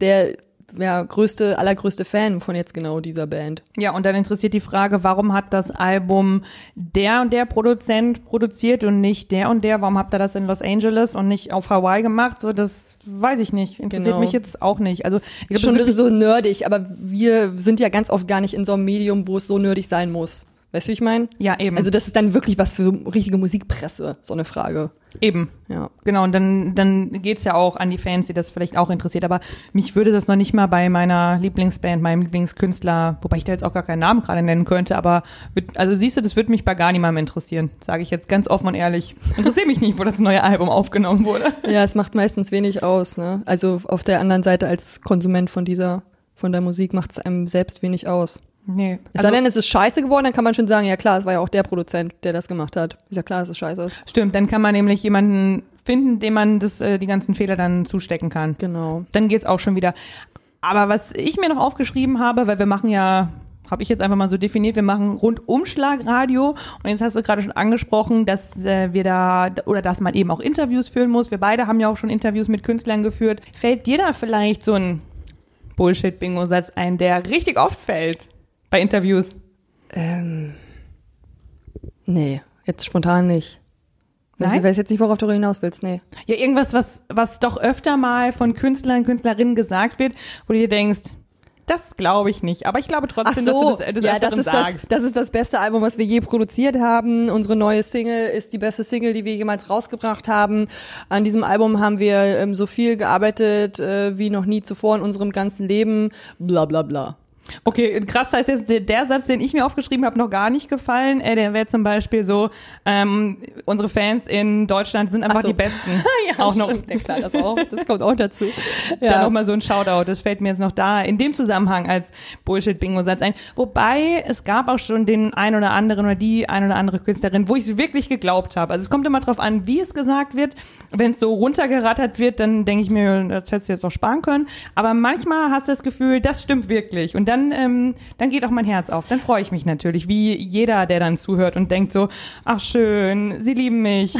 der ja, größte, allergrößte Fan von jetzt genau dieser Band. Ja, und dann interessiert die Frage, warum hat das Album der und der Produzent produziert und nicht der und der? Warum habt ihr das in Los Angeles und nicht auf Hawaii gemacht? So, das weiß ich nicht. Interessiert Genau. mich jetzt auch nicht. Also, ich glaub, Schon so nerdig, aber wir sind ja ganz oft gar nicht in so einem Medium, wo es so nerdig sein muss. Weißt du, wie ich meine? ja, eben. Also das ist dann wirklich was für richtige Musikpresse, so eine Frage. Eben. Ja. Genau, und dann, dann geht's ja auch an die Fans, die das vielleicht auch interessiert. Aber mich würde das noch nicht mal bei meiner Lieblingsband, meinem Lieblingskünstler, wobei ich da jetzt auch gar keinen Namen gerade nennen könnte, aber wird, also siehst du, das würde mich bei gar niemandem interessieren, sage ich jetzt ganz offen und ehrlich. Interessiert mich nicht, wo das neue Album aufgenommen wurde. <laughs> Ja, es macht meistens wenig aus, ne? Also auf der anderen Seite als Konsument von dieser, von der Musik macht es einem selbst wenig aus. Nee. Es sei denn, es ist scheiße geworden, dann kann man schon sagen, ja klar, es war ja auch der Produzent, der das gemacht hat. Ist ja klar, dass es scheiße ist. Stimmt, dann kann man nämlich jemanden finden, dem man das, äh, die ganzen Fehler dann zustecken kann. Genau. Dann geht's auch schon wieder. Aber was ich mir noch aufgeschrieben habe, weil wir machen ja, habe ich jetzt einfach mal so definiert, wir machen Rundumschlagradio und jetzt hast du gerade schon angesprochen, dass äh, wir da oder dass man eben auch Interviews führen muss. Wir beide haben ja auch schon Interviews mit Künstlern geführt. Fällt dir da vielleicht so ein Bullshit-Bingo-Satz ein, der richtig oft fällt bei Interviews? Ähm, nee, jetzt spontan nicht. Nein? ich weiß jetzt nicht, worauf du hinaus willst, nee. Ja, irgendwas, was, was doch öfter mal von Künstlern, Künstlerinnen gesagt wird, wo du dir denkst, das glaube ich nicht. Aber ich glaube trotzdem, dass du das, das ja, das ist das, sagst. das ist das beste Album, was wir je produziert haben. Unsere neue Single ist die beste Single, die wir jemals rausgebracht haben. An diesem Album haben wir ähm, so viel gearbeitet äh, wie noch nie zuvor in unserem ganzen Leben. Bla bla bla. Okay, krass heißt jetzt, der, der Satz, den ich mir aufgeschrieben habe, noch gar nicht gefallen. Äh, der wäre zum Beispiel so, ähm, unsere Fans in Deutschland sind einfach Ach so. die Besten. <laughs> auch noch. stimmt. Ja, klar, das auch. Das kommt auch dazu. <laughs> Dann Ja. nochmal so ein Shoutout, das fällt mir jetzt noch da in dem Zusammenhang als Bullshit-Bingo-Satz ein. Wobei, es gab auch schon den ein oder anderen oder die ein oder andere Künstlerin, wo ich es wirklich geglaubt habe. Also es kommt immer drauf an, wie es gesagt wird. Wenn es so runtergerattert wird, dann denke ich mir, das hättest du jetzt auch sparen können. Aber manchmal hast du das Gefühl, das stimmt wirklich. Und dann, ähm, dann geht auch mein Herz auf. Dann freue ich mich natürlich, wie jeder, der dann zuhört und denkt so, ach schön, sie lieben mich.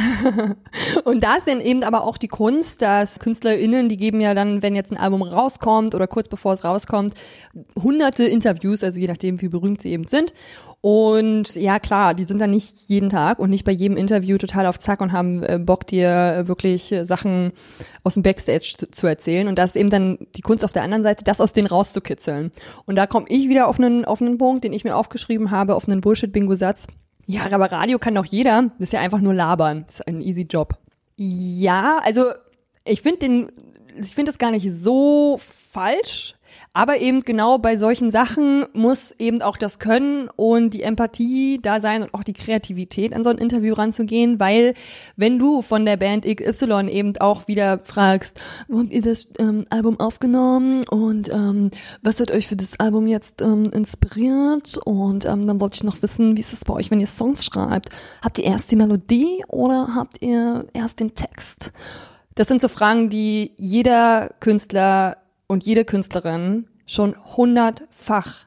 <laughs> Und da ist dann eben aber auch die Kunst, dass KünstlerInnen, die geben ja dann, wenn jetzt ein Album rauskommt oder kurz bevor es rauskommt, hunderte Interviews, also je nachdem, wie berühmt sie eben sind. Und ja, klar, die sind dann nicht jeden Tag und nicht bei jedem Interview total auf Zack und haben äh, Bock, dir äh, wirklich äh, Sachen aus dem Backstage zu, zu erzählen. Und da ist eben dann die Kunst auf der anderen Seite, das aus denen rauszukitzeln. Und da komme ich wieder auf einen, auf einen Punkt, den ich mir aufgeschrieben habe, auf einen Bullshit-Bingo-Satz. Ja, aber Radio kann doch jeder. Das ist ja einfach nur labern. Das ist ein easy Job. Ja, also ich finde den, ich finde das gar nicht so falsch, aber eben genau bei solchen Sachen muss eben auch das Können und die Empathie da sein und auch die Kreativität an so ein Interview ranzugehen, weil wenn du von der Band XY eben auch wieder fragst, wo habt ihr das ähm, Album aufgenommen und ähm, was hat euch für das Album jetzt ähm, inspiriert und ähm, dann wollte ich noch wissen, wie ist es bei euch, wenn ihr Songs schreibt? Habt ihr erst die Melodie oder habt ihr erst den Text? Das sind so Fragen, die jeder Künstler und jede Künstlerin schon hundertfach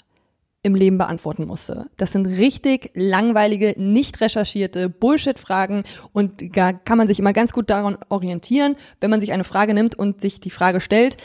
im Leben beantworten musste. Das sind richtig langweilige, nicht recherchierte Bullshit-Fragen und da kann man sich immer ganz gut daran orientieren, wenn man sich eine Frage nimmt und sich die Frage stellt,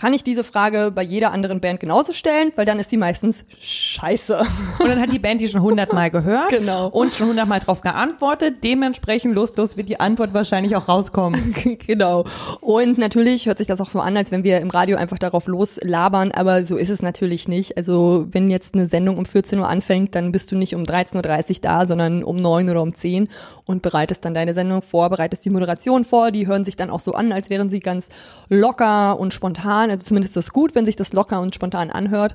kann ich diese Frage bei jeder anderen Band genauso stellen, weil dann ist sie meistens scheiße. Und dann hat die Band die schon hundertmal gehört Genau. und schon hundertmal drauf geantwortet. Dementsprechend lustlos wird die Antwort wahrscheinlich auch rauskommen. <laughs> genau. Und natürlich hört sich das auch so an, als wenn wir im Radio einfach darauf loslabern, aber so ist es natürlich nicht. Also wenn jetzt eine Sendung um 14 Uhr anfängt, dann bist du nicht um 13.30 Uhr da, sondern um 9 oder um 10 und bereitest dann deine Sendung vor, bereitest die Moderation vor. Die hören sich dann auch so an, als wären sie ganz locker und spontan. Also zumindest ist das gut, wenn sich das locker und spontan anhört.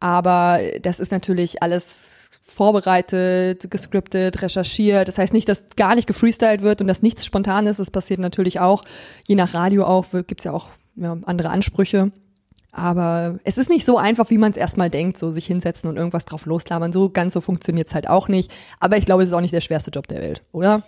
Aber das ist natürlich alles vorbereitet, gescriptet, recherchiert. Das heißt nicht, dass gar nicht gefreestylt wird und dass nichts spontan ist. Das passiert natürlich auch. Je nach Radio auch, gibt's ja auch ja, andere Ansprüche. Aber es ist nicht so einfach, wie man es erstmal denkt, so sich hinsetzen und irgendwas drauf loslabern. So ganz so funktioniert's halt auch nicht. Aber ich glaube, es ist auch nicht der schwerste Job der Welt, oder?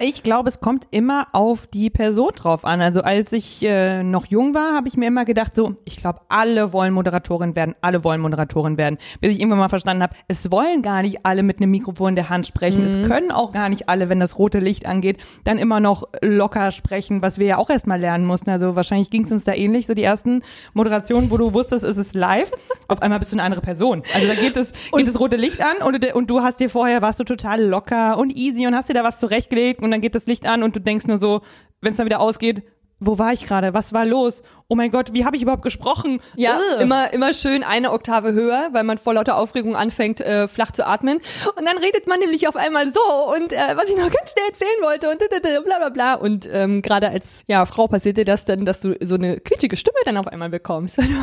Ich glaube, es kommt immer auf die Person drauf an. Also als ich äh, noch jung war, habe ich mir immer gedacht, so, ich glaube, alle wollen Moderatorin werden, alle wollen Moderatorin werden. Bis ich irgendwann mal verstanden habe, es wollen gar nicht alle mit einem Mikrofon in der Hand sprechen. Es können auch gar nicht alle, wenn das rote Licht angeht, dann immer noch locker sprechen, was wir ja auch erstmal lernen mussten. Also wahrscheinlich ging es uns da ähnlich, so die ersten Moderationen, wo du wusstest, es ist live. Auf einmal bist du eine andere Person. Also da geht das, geht das rote Licht an und, du- und du hast dir vorher, warst du total locker und easy und hast dir da was zurechtgelegt und dann geht das Licht an und du denkst nur so, wenn es dann wieder ausgeht, wo war ich gerade? Was war los? Oh mein Gott, wie habe ich überhaupt gesprochen? Ja, Ugh. immer, immer schön eine Oktave höher, weil man vor lauter Aufregung anfängt, äh, flach zu atmen. Und dann redet man nämlich auf einmal so und äh, was ich noch ganz schnell erzählen wollte und bla bla bla. Und ähm, gerade als ja, Frau passierte das dann, dass du so eine quietschige Stimme dann auf einmal bekommst, weil du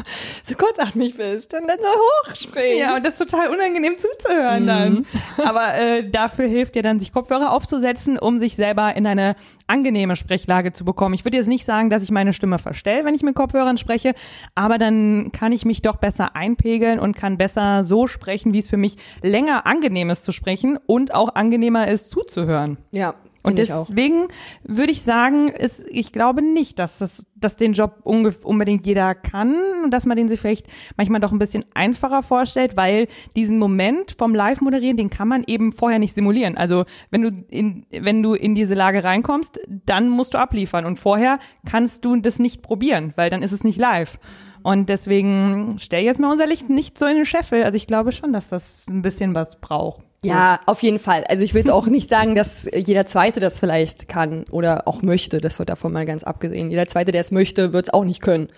so kurzatmig bist und dann so hoch sprichst. Ja, und das ist total unangenehm zuzuhören dann. Aber äh, dafür hilft ja dann, sich Kopfhörer aufzusetzen, um sich selber in eine angenehme Sprechlage zu bekommen. Ich würde jetzt nicht sagen, dass ich meine Stimme verstelle, wenn ich Kopfhörern spreche, aber dann kann ich mich doch besser einpegeln und kann besser so sprechen, wie es für mich länger angenehm ist zu sprechen und auch angenehmer ist zuzuhören. ja Und finde ich deswegen würde ich sagen, ist, ich glaube nicht, dass das, dass den Job unbedingt jeder kann und dass man den sich vielleicht manchmal doch ein bisschen einfacher vorstellt, weil diesen Moment vom Live-Moderieren, den kann man eben vorher nicht simulieren. Also wenn du in, wenn du in diese Lage reinkommst, dann musst du abliefern und vorher kannst du das nicht probieren, weil dann ist es nicht live. Und deswegen stell jetzt mal unser Licht nicht so in den Scheffel. Also ich glaube schon, dass das ein bisschen was braucht. Ja, auf jeden Fall. Also ich will jetzt auch nicht sagen, dass jeder Zweite das vielleicht kann oder auch möchte. Das wird davon mal ganz abgesehen. Jeder Zweite, der es möchte, wird es auch nicht können.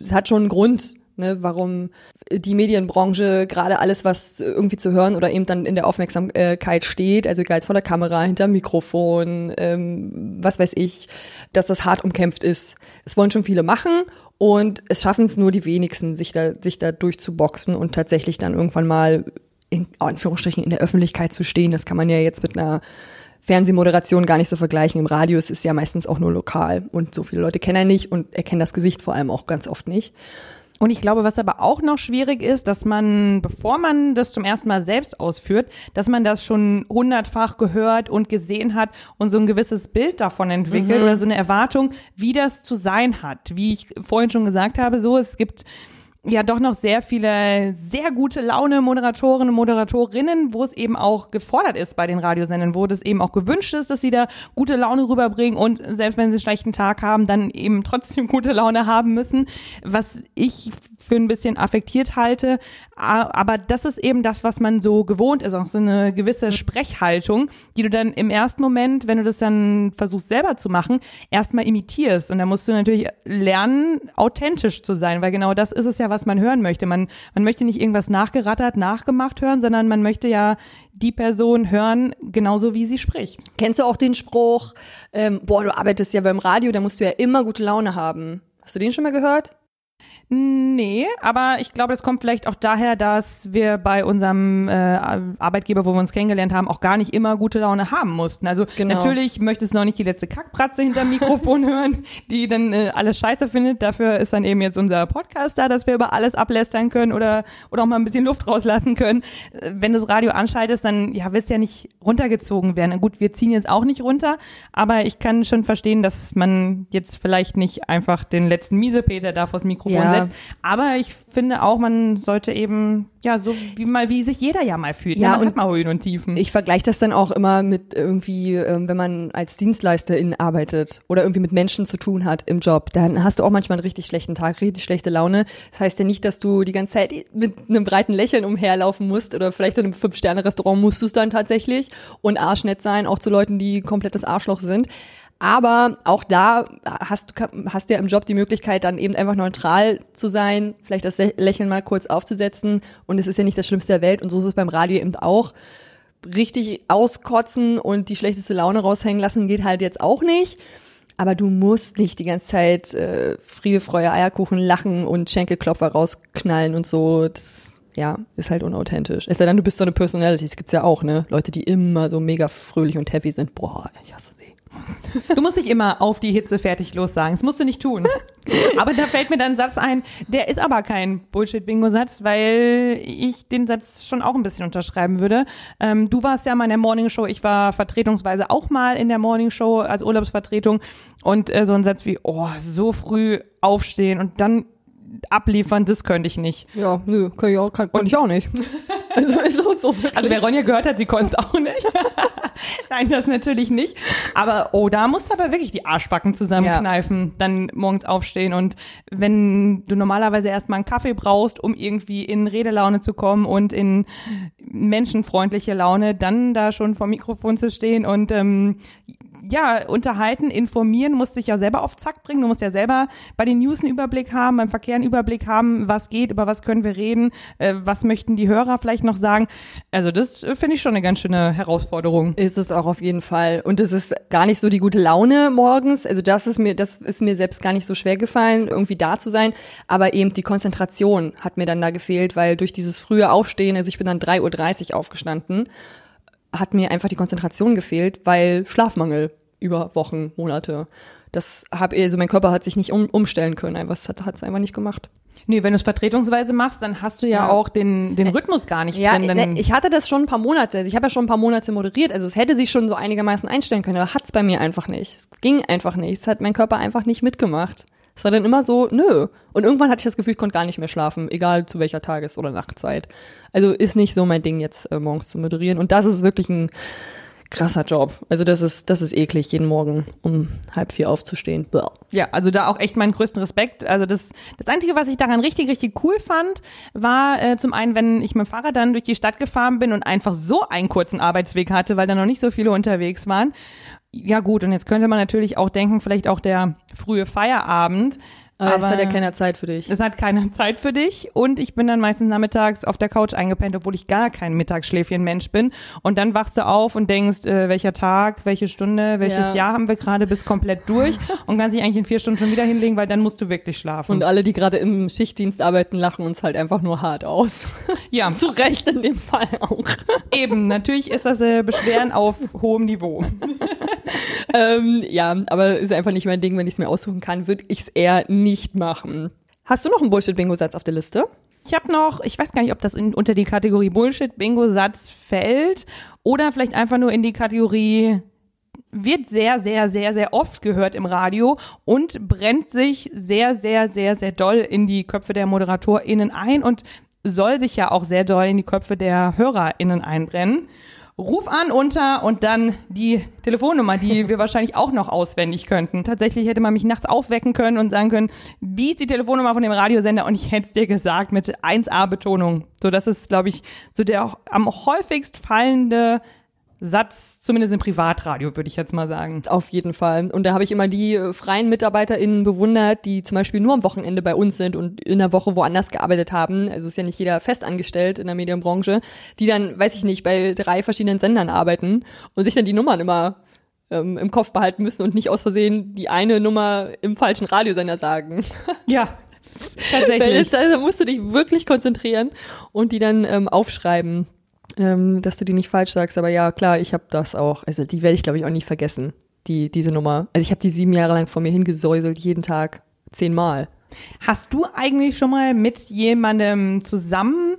Es hat schon einen Grund, ne, warum die Medienbranche gerade alles, was irgendwie zu hören oder eben dann in der Aufmerksamkeit steht, also egal jetzt vor der Kamera, hinter Mikrofon, ähm, was weiß ich, dass das hart umkämpft ist. Es wollen schon viele machen und es schaffen es nur die wenigsten, sich da, sich da durchzuboxen und tatsächlich dann irgendwann mal in Anführungsstrichen in der Öffentlichkeit zu stehen. Das kann man ja jetzt mit einer Fernsehmoderation gar nicht so vergleichen. Im Radio ist es ja meistens auch nur lokal und so viele Leute kennen er nicht und erkennen das Gesicht vor allem auch ganz oft nicht. Und ich glaube, was aber auch noch schwierig ist, dass man, bevor man das zum ersten Mal selbst ausführt, dass man das schon hundertfach gehört und gesehen hat und so ein gewisses Bild davon entwickelt oder so eine Erwartung, wie das zu sein hat. Wie ich vorhin schon gesagt habe, so, es gibt ja doch noch sehr viele sehr gute Laune Moderatoren und Moderatorinnen, wo es eben auch gefordert ist bei den Radiosendern, wo das eben auch gewünscht ist, dass sie da gute Laune rüberbringen und selbst wenn sie einen schlechten Tag haben, dann eben trotzdem <laughs> gute Laune haben müssen, was ich für ein bisschen affektiert halte. Aber das ist eben das, was man so gewohnt ist, auch so eine gewisse Sprechhaltung, die du dann im ersten Moment, wenn du das dann versuchst selber zu machen, erstmal imitierst. Und da musst du natürlich lernen, authentisch zu sein, weil genau das ist es ja, was man hören möchte. Man, man möchte nicht irgendwas nachgerattert, nachgemacht hören, sondern man möchte ja die Person hören, genauso wie sie spricht. Kennst du auch den Spruch, ähm, boah, du arbeitest ja beim Radio, da musst du ja immer gute Laune haben. Hast du den schon mal gehört? Nee, aber ich glaube, das kommt vielleicht auch daher, dass wir bei unserem äh, Arbeitgeber, wo wir uns kennengelernt haben, auch gar nicht immer gute Laune haben mussten. Also Genau. natürlich möchtest du noch nicht die letzte Kackpratze hinterm Mikrofon <laughs> hören, die dann äh, alles scheiße findet. Dafür ist dann eben jetzt unser Podcast da, dass wir über alles ablästern können oder, oder auch mal ein bisschen Luft rauslassen können. Äh, Wenn du das Radio anschaltest, dann ja, willst du ja nicht runtergezogen werden. Gut, wir ziehen jetzt auch nicht runter, aber ich kann schon verstehen, dass man jetzt vielleicht nicht einfach den letzten Miesepeter da vors Mikrofon Ja. setzt. Aber ich finde auch, man sollte eben, ja, so wie mal, wie sich jeder ja mal fühlt. Ja, man und hat mal Höhen und Tiefen. Ich vergleiche das dann auch immer mit irgendwie, ähm, wenn man als Dienstleisterin arbeitet oder irgendwie mit Menschen zu tun hat im Job, dann hast du auch manchmal einen richtig schlechten Tag, richtig schlechte Laune. Das heißt ja nicht, dass du die ganze Zeit mit einem breiten Lächeln umherlaufen musst oder vielleicht in einem Fünf-Sterne-Restaurant musst du es dann tatsächlich und arschnett sein, auch zu Leuten, die komplettes Arschloch sind. Aber auch da hast du hast du ja im Job die Möglichkeit, dann eben einfach neutral zu sein, vielleicht das Lächeln mal kurz aufzusetzen. Und es ist ja nicht das Schlimmste der Welt. Und so ist es beim Radio eben auch richtig auskotzen und die schlechteste Laune raushängen lassen geht halt jetzt auch nicht. Aber du musst nicht die ganze Zeit äh, Friede, Freude, Eierkuchen lachen und Schenkelklopfer rausknallen und so. Das ja, ist halt unauthentisch. Es sei denn, du bist so eine Personality, das gibt's ja auch, ne? Leute, die immer so mega fröhlich und happy sind. Boah, ich hasse. Du musst nicht immer auf die Hitze fertig los sagen. Das musst du nicht tun. <laughs> Aber da fällt mir dann ein Satz ein, der ist aber kein Bullshit-Bingo-Satz, weil ich den Satz schon auch ein bisschen unterschreiben würde. Ähm, du warst ja mal in der Morning Show, ich war vertretungsweise auch mal in der Morning Show als Urlaubsvertretung und äh, so ein Satz wie, oh, so früh aufstehen und dann abliefern, das könnte ich nicht. Ja, nö, kann ich auch, kann, kann ich auch nicht. <laughs> Also ist auch so. Wirklich. Also wer Ronja gehört hat, sie konnte es auch nicht. <laughs> Nein, das natürlich nicht. Aber oh, da musst du aber wirklich die Arschbacken zusammenkneifen, dann morgens aufstehen und wenn du normalerweise erstmal einen Kaffee brauchst, um irgendwie in Redelaune zu kommen und in menschenfreundliche Laune, dann da schon vor Mikrofon zu stehen und ähm, ja, unterhalten, informieren, musst dich ja selber auf Zack bringen. Du musst ja selber bei den News einen Überblick haben, beim Verkehr einen Überblick haben, was geht, über was können wir reden, äh, was möchten die Hörer vielleicht noch sagen. Also das äh, finde ich schon eine ganz schöne Herausforderung. Ist es auch auf jeden Fall. Und es ist gar nicht so die gute Laune morgens. Also das ist mir, das ist mir selbst gar nicht so schwer gefallen, irgendwie da zu sein. Aber eben die Konzentration hat mir dann da gefehlt, weil durch dieses frühe Aufstehen, also ich bin dann 3.30 Uhr aufgestanden, hat mir einfach die Konzentration gefehlt, weil Schlafmangel über Wochen, Monate. Das habe also mein Körper hat sich nicht um, umstellen können, einfach es hat es einfach nicht gemacht. Nee, wenn du es vertretungsweise machst, dann hast du ja, Ja. auch den, den Rhythmus gar nicht Ja, drin. Dann, ne, ich hatte das schon ein paar Monate. Also ich habe ja schon ein paar Monate moderiert. Also es hätte sich schon so einigermaßen einstellen können, aber hat's bei mir einfach nicht. Es ging einfach nicht. Es hat mein Körper einfach nicht mitgemacht. Es war dann immer so, nö. Und irgendwann hatte ich das Gefühl, ich konnte gar nicht mehr schlafen, egal zu welcher Tages- oder Nachtzeit. Also ist nicht so mein Ding, jetzt äh, morgens zu moderieren. Und das ist wirklich ein krasser Job. Also das ist, das ist eklig, jeden Morgen um halb vier aufzustehen. Bäh. Ja, also da auch echt meinen größten Respekt. Also das, das Einzige, was ich daran richtig, richtig cool fand, war äh, zum einen, wenn ich mit dem Fahrrad dann durch die Stadt gefahren bin und einfach so einen kurzen Arbeitsweg hatte, weil da noch nicht so viele unterwegs waren. Ja gut, und jetzt könnte man natürlich auch denken, vielleicht auch der frühe Feierabend. Aber, es hat ja keiner Zeit für dich. Es hat keine <laughs> Zeit für dich und ich bin dann meistens nachmittags auf der Couch eingepennt, obwohl ich gar kein Mittagsschläfchen-Mensch bin. Und dann wachst du auf und denkst, äh, welcher Tag, welche Stunde, welches Ja. Jahr haben wir gerade, bist komplett durch <laughs> und kannst dich eigentlich in vier Stunden schon wieder hinlegen, weil dann musst du wirklich schlafen. Und alle, die gerade im Schichtdienst arbeiten, lachen uns halt einfach nur hart aus. ja, <laughs> Zu Recht in dem Fall auch. eben, natürlich ist das äh, Beschweren auf hohem Niveau. ähm, ja, aber ist einfach nicht mein Ding. Wenn ich es mir aussuchen kann, würde ich es eher nicht machen. Hast du noch einen Bullshit-Bingo-Satz auf der Liste? Ich habe noch, ich weiß gar nicht, ob das in, unter die Kategorie Bullshit-Bingo-Satz fällt oder vielleicht einfach nur in die Kategorie wird sehr, sehr, sehr, sehr oft gehört im Radio und brennt sich sehr, sehr, sehr, sehr doll in die Köpfe der ModeratorInnen ein und soll sich ja auch sehr doll in die Köpfe der HörerInnen einbrennen. Ruf an unter und dann die Telefonnummer, die wir <laughs> wahrscheinlich auch noch auswendig könnten. Tatsächlich hätte man mich nachts aufwecken können und sagen können, wie ist die Telefonnummer von dem Radiosender und ich hätte es dir gesagt mit 1a-Betonung. So, das ist, glaube ich, so der am häufigst fallende Satz, zumindest im Privatradio, würde ich jetzt mal sagen. Auf jeden Fall. Und da habe ich immer die äh, freien MitarbeiterInnen bewundert, die zum Beispiel nur am Wochenende bei uns sind und in der Woche woanders gearbeitet haben. Also ist ja nicht jeder festangestellt in der Medienbranche, die dann, weiß ich nicht, bei drei verschiedenen Sendern arbeiten und sich dann die Nummern immer ähm, im Kopf behalten müssen und nicht aus Versehen die eine Nummer im falschen Radiosender sagen. <laughs> Ja, Tatsächlich. Also musst du dich wirklich konzentrieren und die dann ähm, aufschreiben, ähm, dass du die nicht falsch sagst. Aber ja, klar, ich habe das auch. Also die werde ich, glaube ich, auch nie vergessen, die, diese Nummer. Also ich habe die sieben Jahre lang vor mir hingesäuselt, jeden Tag, zehnmal. Hast du eigentlich schon mal mit jemandem zusammen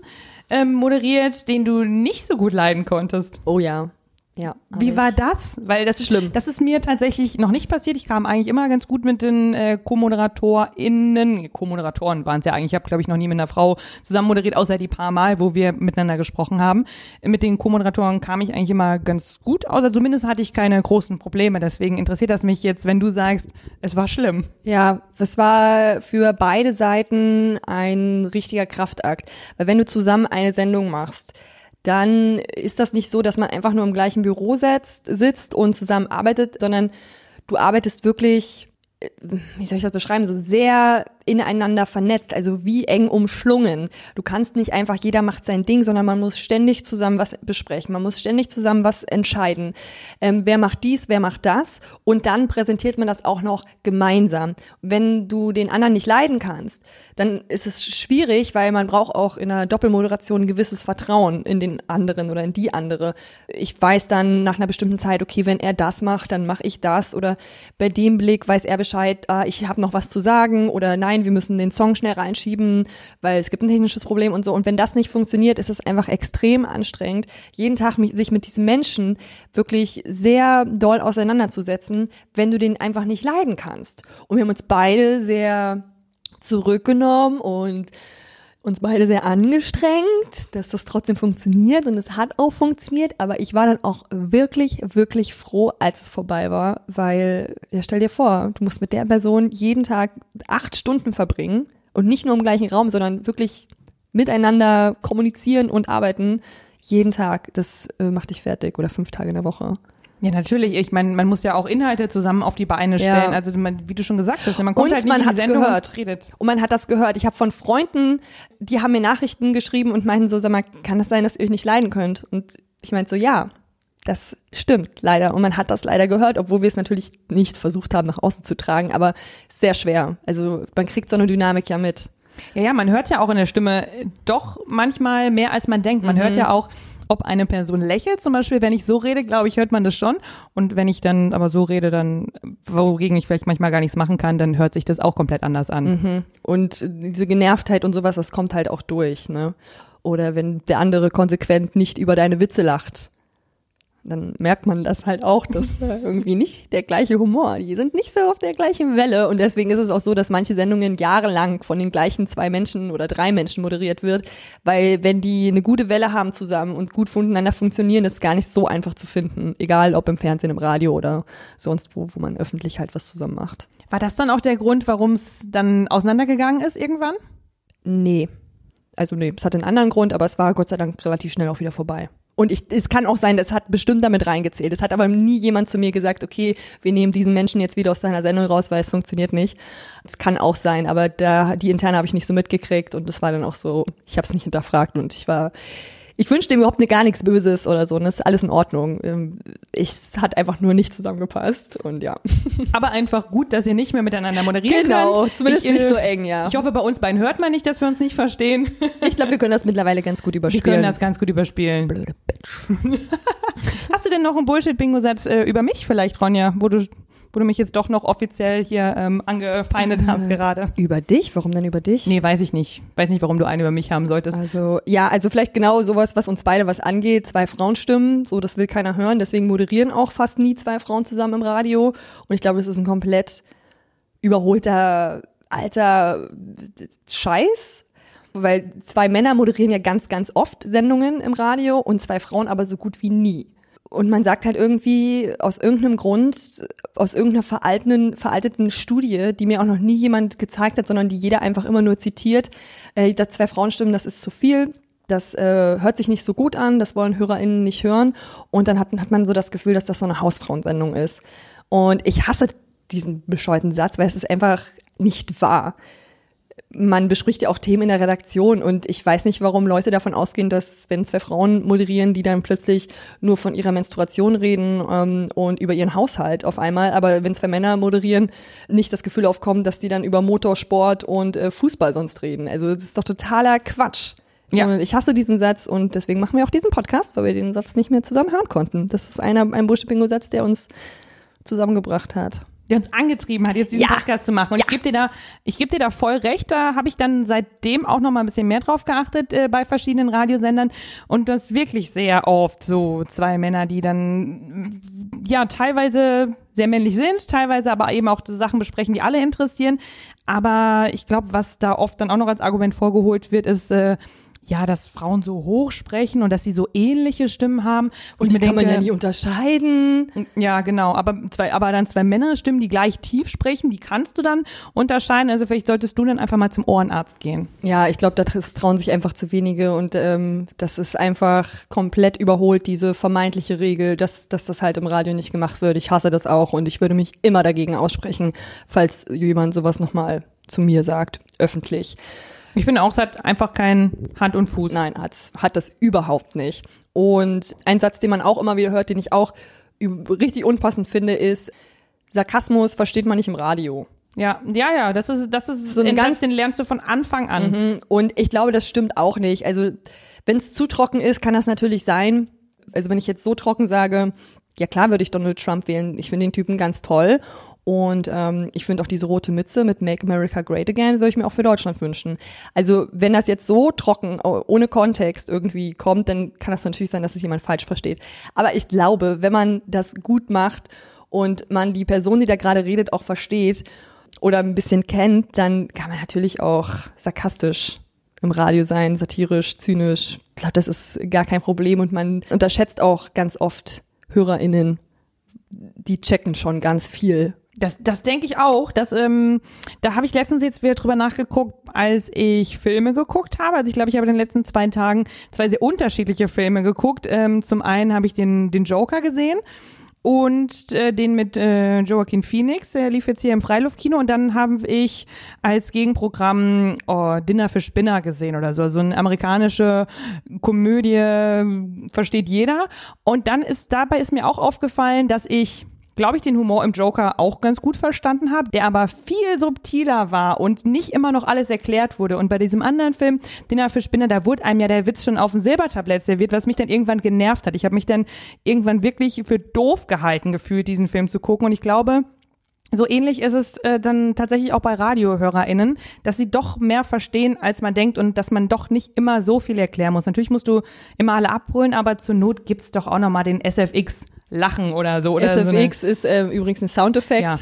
ähm, moderiert, den du nicht so gut leiden konntest? Oh ja. Ja. Wie war das? Weil das ist schlimm. Das ist mir tatsächlich noch nicht passiert. Ich kam eigentlich immer ganz gut mit den äh, Co-ModeratorInnen. Co-Moderatoren waren es ja eigentlich. Ich habe, glaube ich, noch nie mit einer Frau zusammen moderiert, außer die paar Mal, wo wir miteinander gesprochen haben. Mit den Co-Moderatoren kam ich eigentlich immer ganz gut aus. Also zumindest hatte ich keine großen Probleme. Deswegen interessiert das mich jetzt, wenn du sagst, es war schlimm. Ja, es war für beide Seiten ein richtiger Kraftakt. Weil wenn du zusammen eine Sendung machst, dann ist das nicht so, dass man einfach nur im gleichen Büro setzt, sitzt und zusammen arbeitet, sondern du arbeitest wirklich, äh, wie soll ich das beschreiben, so sehr ineinander vernetzt, also wie eng umschlungen. Du kannst nicht einfach, jeder macht sein Ding, sondern man muss ständig zusammen was besprechen, man muss ständig zusammen was entscheiden. Ähm, wer macht dies, wer macht das und dann präsentiert man das auch noch gemeinsam. Wenn du den anderen nicht leiden kannst, dann ist es schwierig, weil man braucht auch in einer Doppelmoderation ein gewisses Vertrauen in den anderen oder in die andere. Ich weiß dann nach einer bestimmten Zeit, okay, wenn er das macht, dann mache ich das oder bei dem Blick weiß er Bescheid, ah, ich habe noch was zu sagen oder nein, wir müssen den Song schnell reinschieben, weil es gibt ein technisches Problem und so. Und wenn das nicht funktioniert, ist es einfach extrem anstrengend, jeden Tag sich mit diesem Menschen wirklich sehr doll auseinanderzusetzen, wenn du den einfach nicht leiden kannst. Und wir haben uns beide sehr zurückgenommen und uns beide sehr angestrengt, dass das trotzdem funktioniert und es hat auch funktioniert, aber ich war dann auch wirklich, wirklich froh, als es vorbei war, weil, ja, stell dir vor, du musst mit der Person jeden Tag acht Stunden verbringen und nicht nur im gleichen Raum, sondern wirklich miteinander kommunizieren und arbeiten, jeden Tag, das äh, macht dich fertig oder fünf Tage in der Woche. Ja, natürlich. Ich meine, man muss ja auch Inhalte zusammen auf die Beine stellen. Ja. Also man, wie du schon gesagt hast, man kommt und halt nicht man in hat's Sendung gehört. und redet. Und man hat das gehört. Ich habe von Freunden, die haben mir Nachrichten geschrieben und meinten so, sag mal, kann das sein, dass ihr euch nicht leiden könnt? Und ich meinte so, ja, das stimmt leider. Und man hat das leider gehört, obwohl wir es natürlich nicht versucht haben, nach außen zu tragen, aber sehr schwer. Also man kriegt so eine Dynamik ja mit. Ja, ja, man hört ja auch in der Stimme doch manchmal mehr, als man denkt. Man Mhm. hört ja auch, ob eine Person lächelt. Zum Beispiel, wenn ich so rede, glaube ich, hört man das schon. Und wenn ich dann aber so rede, dann, wogegen ich vielleicht manchmal gar nichts machen kann, dann hört sich das auch komplett anders an. Mhm. Und diese Genervtheit und sowas, das kommt halt auch durch, ne? Oder wenn der andere konsequent nicht über deine Witze lacht, dann merkt man das halt auch, dass äh, irgendwie nicht der gleiche Humor, die sind nicht so auf der gleichen Welle und deswegen ist es auch so, dass manche Sendungen jahrelang von den gleichen zwei Menschen oder drei Menschen moderiert wird, weil wenn die eine gute Welle haben zusammen und gut miteinander funktionieren, ist es gar nicht so einfach zu finden, egal ob im Fernsehen, im Radio oder sonst wo, wo man öffentlich halt was zusammen macht. War das dann auch der Grund, warum es dann auseinandergegangen ist irgendwann? Nee. Also nee, es hat einen anderen Grund, aber es war Gott sei Dank relativ schnell auch wieder vorbei. Und ich, es kann auch sein, das hat bestimmt damit reingezählt. Es hat aber nie jemand zu mir gesagt, okay, wir nehmen diesen Menschen jetzt wieder aus seiner Sendung raus, weil es funktioniert nicht. Es kann auch sein, aber da die interne habe ich nicht so mitgekriegt und das war dann auch so, ich habe es nicht hinterfragt und ich war, ich wünschte ihm überhaupt ne, gar nichts Böses oder so. Und das ist alles in Ordnung. Ähm, Ich, es hat einfach nur nicht zusammengepasst und ja. <laughs> Aber einfach gut, dass ihr nicht mehr miteinander moderieren Genau, könnt. zumindest ich, nicht äh, so eng, ja. Ich hoffe, bei uns beiden hört man nicht, dass wir uns nicht verstehen. <laughs> Ich glaube, wir können das mittlerweile ganz gut Wir überspielen. können das ganz gut überspielen. Blöde Bitch. <laughs> Hast du denn noch einen Bullshit-Bingo-Satz äh, über mich vielleicht, Ronja, wo du, wo du mich jetzt doch noch offiziell hier ähm, angefeindet hast gerade? Über dich? Warum denn über dich? Nee, weiß ich nicht. Weiß nicht, warum du einen über mich haben solltest. Also, ja, also vielleicht genau sowas, was uns beide was angeht. Zwei Frauenstimmen, so, das will keiner hören. Deswegen moderieren auch fast nie zwei Frauen zusammen im Radio. Und ich glaube, das ist ein komplett überholter, alter Scheiß. Weil zwei Männer moderieren ja ganz, ganz oft Sendungen im Radio und zwei Frauen aber so gut wie nie. Und man sagt halt irgendwie aus irgendeinem Grund, aus irgendeiner veralteten, veralteten Studie, die mir auch noch nie jemand gezeigt hat, sondern die jeder einfach immer nur zitiert, äh, dass zwei Frauenstimmen, das ist zu viel. Das äh, hört sich nicht so gut an, das wollen HörerInnen nicht hören. Und dann hat, hat man so das Gefühl, dass das so eine Hausfrauensendung ist. Und ich hasse diesen bescheuerten Satz, weil es ist einfach nicht wahr man bespricht ja auch Themen in der Redaktion und ich weiß nicht, warum Leute davon ausgehen, dass wenn zwei Frauen moderieren, die dann plötzlich nur von ihrer Menstruation reden ähm, und über ihren Haushalt auf einmal, aber wenn zwei Männer moderieren, nicht das Gefühl aufkommt, dass die dann über Motorsport und äh, Fußball sonst reden. Also das ist doch totaler Quatsch. Ja. Und ich hasse diesen Satz und deswegen machen wir auch diesen Podcast, weil wir den Satz nicht mehr zusammen hören konnten. Das ist einer, ein Bullshit-Bingo-Satz, der uns zusammengebracht hat. Der uns angetrieben hat, jetzt diesen Ja. Podcast zu machen. Und ich gebe dir da, ich gebe dir da voll recht. Da habe ich dann seitdem auch noch mal ein bisschen mehr drauf geachtet äh, bei verschiedenen Radiosendern und das wirklich sehr oft so zwei Männer, die dann mm, ja teilweise sehr männlich sind, teilweise aber eben auch Sachen besprechen, die alle interessieren. Aber ich glaube, was da oft dann auch noch als Argument vorgeholt wird, ist äh, ja, dass Frauen so hoch sprechen und dass sie so ähnliche Stimmen haben. Und die kann man denke, ja nie unterscheiden. ja, genau. Aber zwei, aber dann zwei Männerstimmen, die gleich tief sprechen, die kannst du dann unterscheiden. Also vielleicht solltest du dann einfach mal zum Ohrenarzt gehen. Ja, ich glaube, da tr- trauen sich einfach zu wenige und ähm, das ist einfach komplett überholt, diese vermeintliche Regel, dass, dass das halt im Radio nicht gemacht wird. Ich hasse das auch und ich würde mich immer dagegen aussprechen, falls jemand sowas nochmal zu mir sagt, öffentlich. Ich finde auch, es hat einfach kein Hand und Fuß. Nein, hat's, hat das überhaupt nicht. Und ein Satz, den man auch immer wieder hört, den ich auch richtig unpassend finde, ist, Sarkasmus versteht man nicht im Radio. Ja, ja, ja, das ist, das ist So ein ganz- Satz, den lernst du von Anfang an. Mhm. Und ich glaube, das stimmt auch nicht. Also, wenn es zu trocken ist, kann das natürlich sein. Also, wenn ich jetzt so trocken sage, ja klar würde ich Donald Trump wählen. Ich finde den Typen ganz toll. Und ähm, ich finde auch diese rote Mütze mit Make America Great Again würde ich mir auch für Deutschland wünschen. Also wenn das jetzt so trocken, oh, ohne Kontext irgendwie kommt, dann kann das natürlich sein, dass es jemand falsch versteht. Aber ich glaube, wenn man das gut macht und man die Person, die da gerade redet, auch versteht oder ein bisschen kennt, dann kann man natürlich auch sarkastisch im Radio sein, satirisch, zynisch. Ich glaube, das ist gar kein Problem und man unterschätzt auch ganz oft HörerInnen, die checken schon ganz viel. Das, das denke ich auch. Dass, ähm, da habe ich letztens jetzt wieder drüber nachgeguckt, als ich Filme geguckt habe. Also ich glaube, ich habe in den letzten zwei Tagen zwei sehr unterschiedliche Filme geguckt. Ähm, zum einen habe ich den, den Joker gesehen und äh, den mit äh, Joaquin Phoenix, der lief jetzt hier im Freiluftkino und dann habe ich als Gegenprogramm oh, Dinner für Spinner gesehen oder so, so eine amerikanische Komödie, versteht jeder. Und dann ist dabei ist mir auch aufgefallen, dass ich glaube ich, den Humor im Joker auch ganz gut verstanden habe, der aber viel subtiler war und nicht immer noch alles erklärt wurde. Und bei diesem anderen Film, Dinner für Spinner, da wurde einem ja der Witz schon auf dem Silbertablett serviert, was mich dann irgendwann genervt hat. Ich habe mich dann irgendwann wirklich für doof gehalten gefühlt, diesen Film zu gucken. Und ich glaube, so ähnlich ist es äh, dann tatsächlich auch bei RadiohörerInnen, dass sie doch mehr verstehen, als man denkt und dass man doch nicht immer so viel erklären muss. Natürlich musst du immer alle abholen, aber zur Not gibt's doch auch nochmal den SFX Lachen oder so. Oder SFX ist ähm, übrigens ein Soundeffekt. Ja.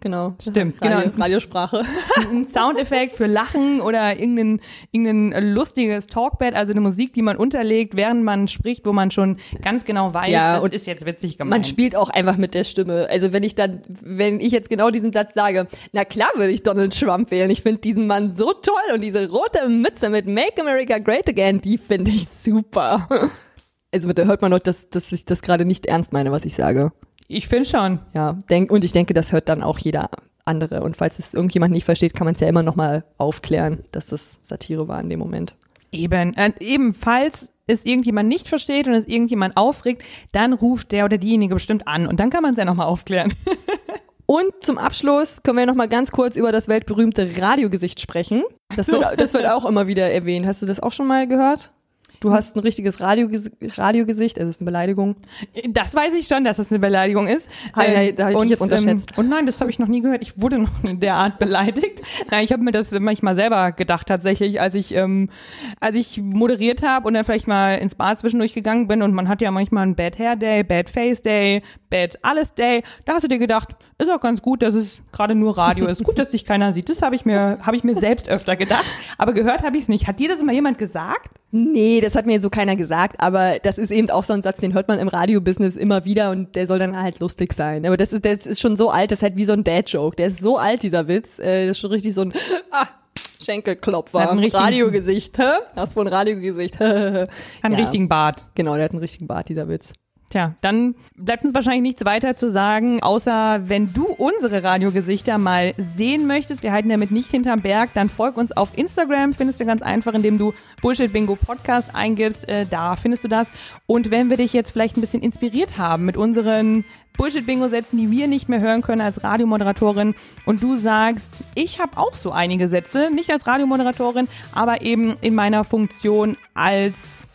Genau. Stimmt, Radio, genau. Radiosprache. So ein Soundeffekt für Lachen oder irgendein, irgendein lustiges Talkbed, also eine Musik, die man unterlegt, während man spricht, wo man schon ganz genau weiß, Ja, das und ist jetzt witzig Man gemeint. spielt auch einfach mit der Stimme. Also wenn ich dann, wenn ich jetzt genau diesen Satz sage, na klar würde ich Donald Trump wählen. Ich finde diesen Mann so toll und diese rote Mütze mit Make America Great Again, die finde ich super. Also bitte hört man doch, dass, dass ich das gerade nicht ernst meine, was ich sage. ich finde schon. Ja, denk, und ich denke, das hört dann auch jeder andere. Und falls es irgendjemand nicht versteht, kann man es ja immer noch mal aufklären, dass das Satire war in dem Moment. Eben, äh, ebenfalls es irgendjemand nicht versteht und es irgendjemand aufregt, dann ruft der oder diejenige bestimmt an und dann kann man es ja nochmal aufklären. <laughs> Und zum Abschluss können wir noch mal ganz kurz über das weltberühmte Radiogesicht sprechen. Das wird, das wird auch immer wieder erwähnt. Hast du das auch schon mal gehört? Du hast ein richtiges Radioges Radiogesicht, also es ist eine Beleidigung. Das weiß ich schon, dass das eine Beleidigung ist. Hi, hi, da hab ich dich und, jetzt unterschätzt. Ähm, und nein, das habe ich noch nie gehört. Ich wurde noch in der Art beleidigt. Nein, ich habe mir das manchmal selber gedacht tatsächlich, als ich ähm, als ich moderiert habe und dann vielleicht mal ins Bad zwischendurch gegangen bin und man hat ja manchmal einen Bad Hair Day, Bad Face Day, Bad Alles Day. Da hast du dir gedacht, ist auch ganz gut, dass es gerade nur Radio ist. Gut, dass dich keiner sieht. Das habe ich mir habe ich mir selbst öfter gedacht, aber gehört habe ich es nicht. Hat dir das mal jemand gesagt? Nee, das hat mir so keiner gesagt, aber das ist eben auch so ein Satz, den hört man im Radiobusiness immer wieder und der soll dann halt lustig sein. Aber das ist, das ist schon so alt, das ist halt wie so ein Dad-Joke. Der ist so alt, dieser Witz. Äh, Das ist schon richtig so ein <laughs> ah, Schenkelklopfer. Richtigen- Radiogesicht, hä? Hast wohl ein Radiogesicht. <laughs> Einen Ja. richtigen Bart. Genau, der hat einen richtigen Bart, dieser Witz. Tja, dann bleibt uns wahrscheinlich nichts weiter zu sagen, außer wenn du unsere Radiogesichter mal sehen möchtest, wir halten damit nicht hinterm Berg, dann folg uns auf Instagram, findest du ganz einfach, indem du Bullshit Bingo Podcast eingibst, äh, da findest du das. Und wenn wir dich jetzt vielleicht ein bisschen inspiriert haben mit unseren Bullshit-Bingo-Sätzen, die wir nicht mehr hören können als Radiomoderatorin und du sagst, ich habe auch so einige Sätze, nicht als Radiomoderatorin, aber eben in meiner Funktion als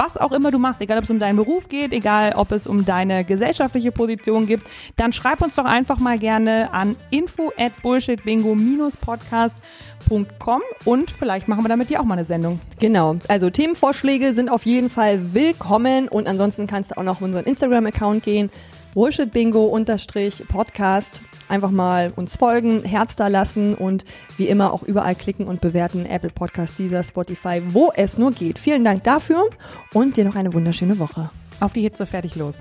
was auch immer du machst, egal ob es um deinen Beruf geht, egal ob es um deine gesellschaftliche Position geht, dann schreib uns doch einfach mal gerne an info at bullshitbingo-podcast.com und vielleicht machen wir damit dir auch mal eine Sendung. Genau, also Themenvorschläge sind auf jeden Fall willkommen und ansonsten kannst du auch noch auf unseren Instagram-Account gehen, bullshitbingo-podcast einfach mal uns folgen, Herz da lassen und wie immer auch überall klicken und bewerten. Apple Podcast, dieser Spotify, wo es nur geht. Vielen Dank dafür und dir noch eine wunderschöne Woche. Auf die Hitze fertig los.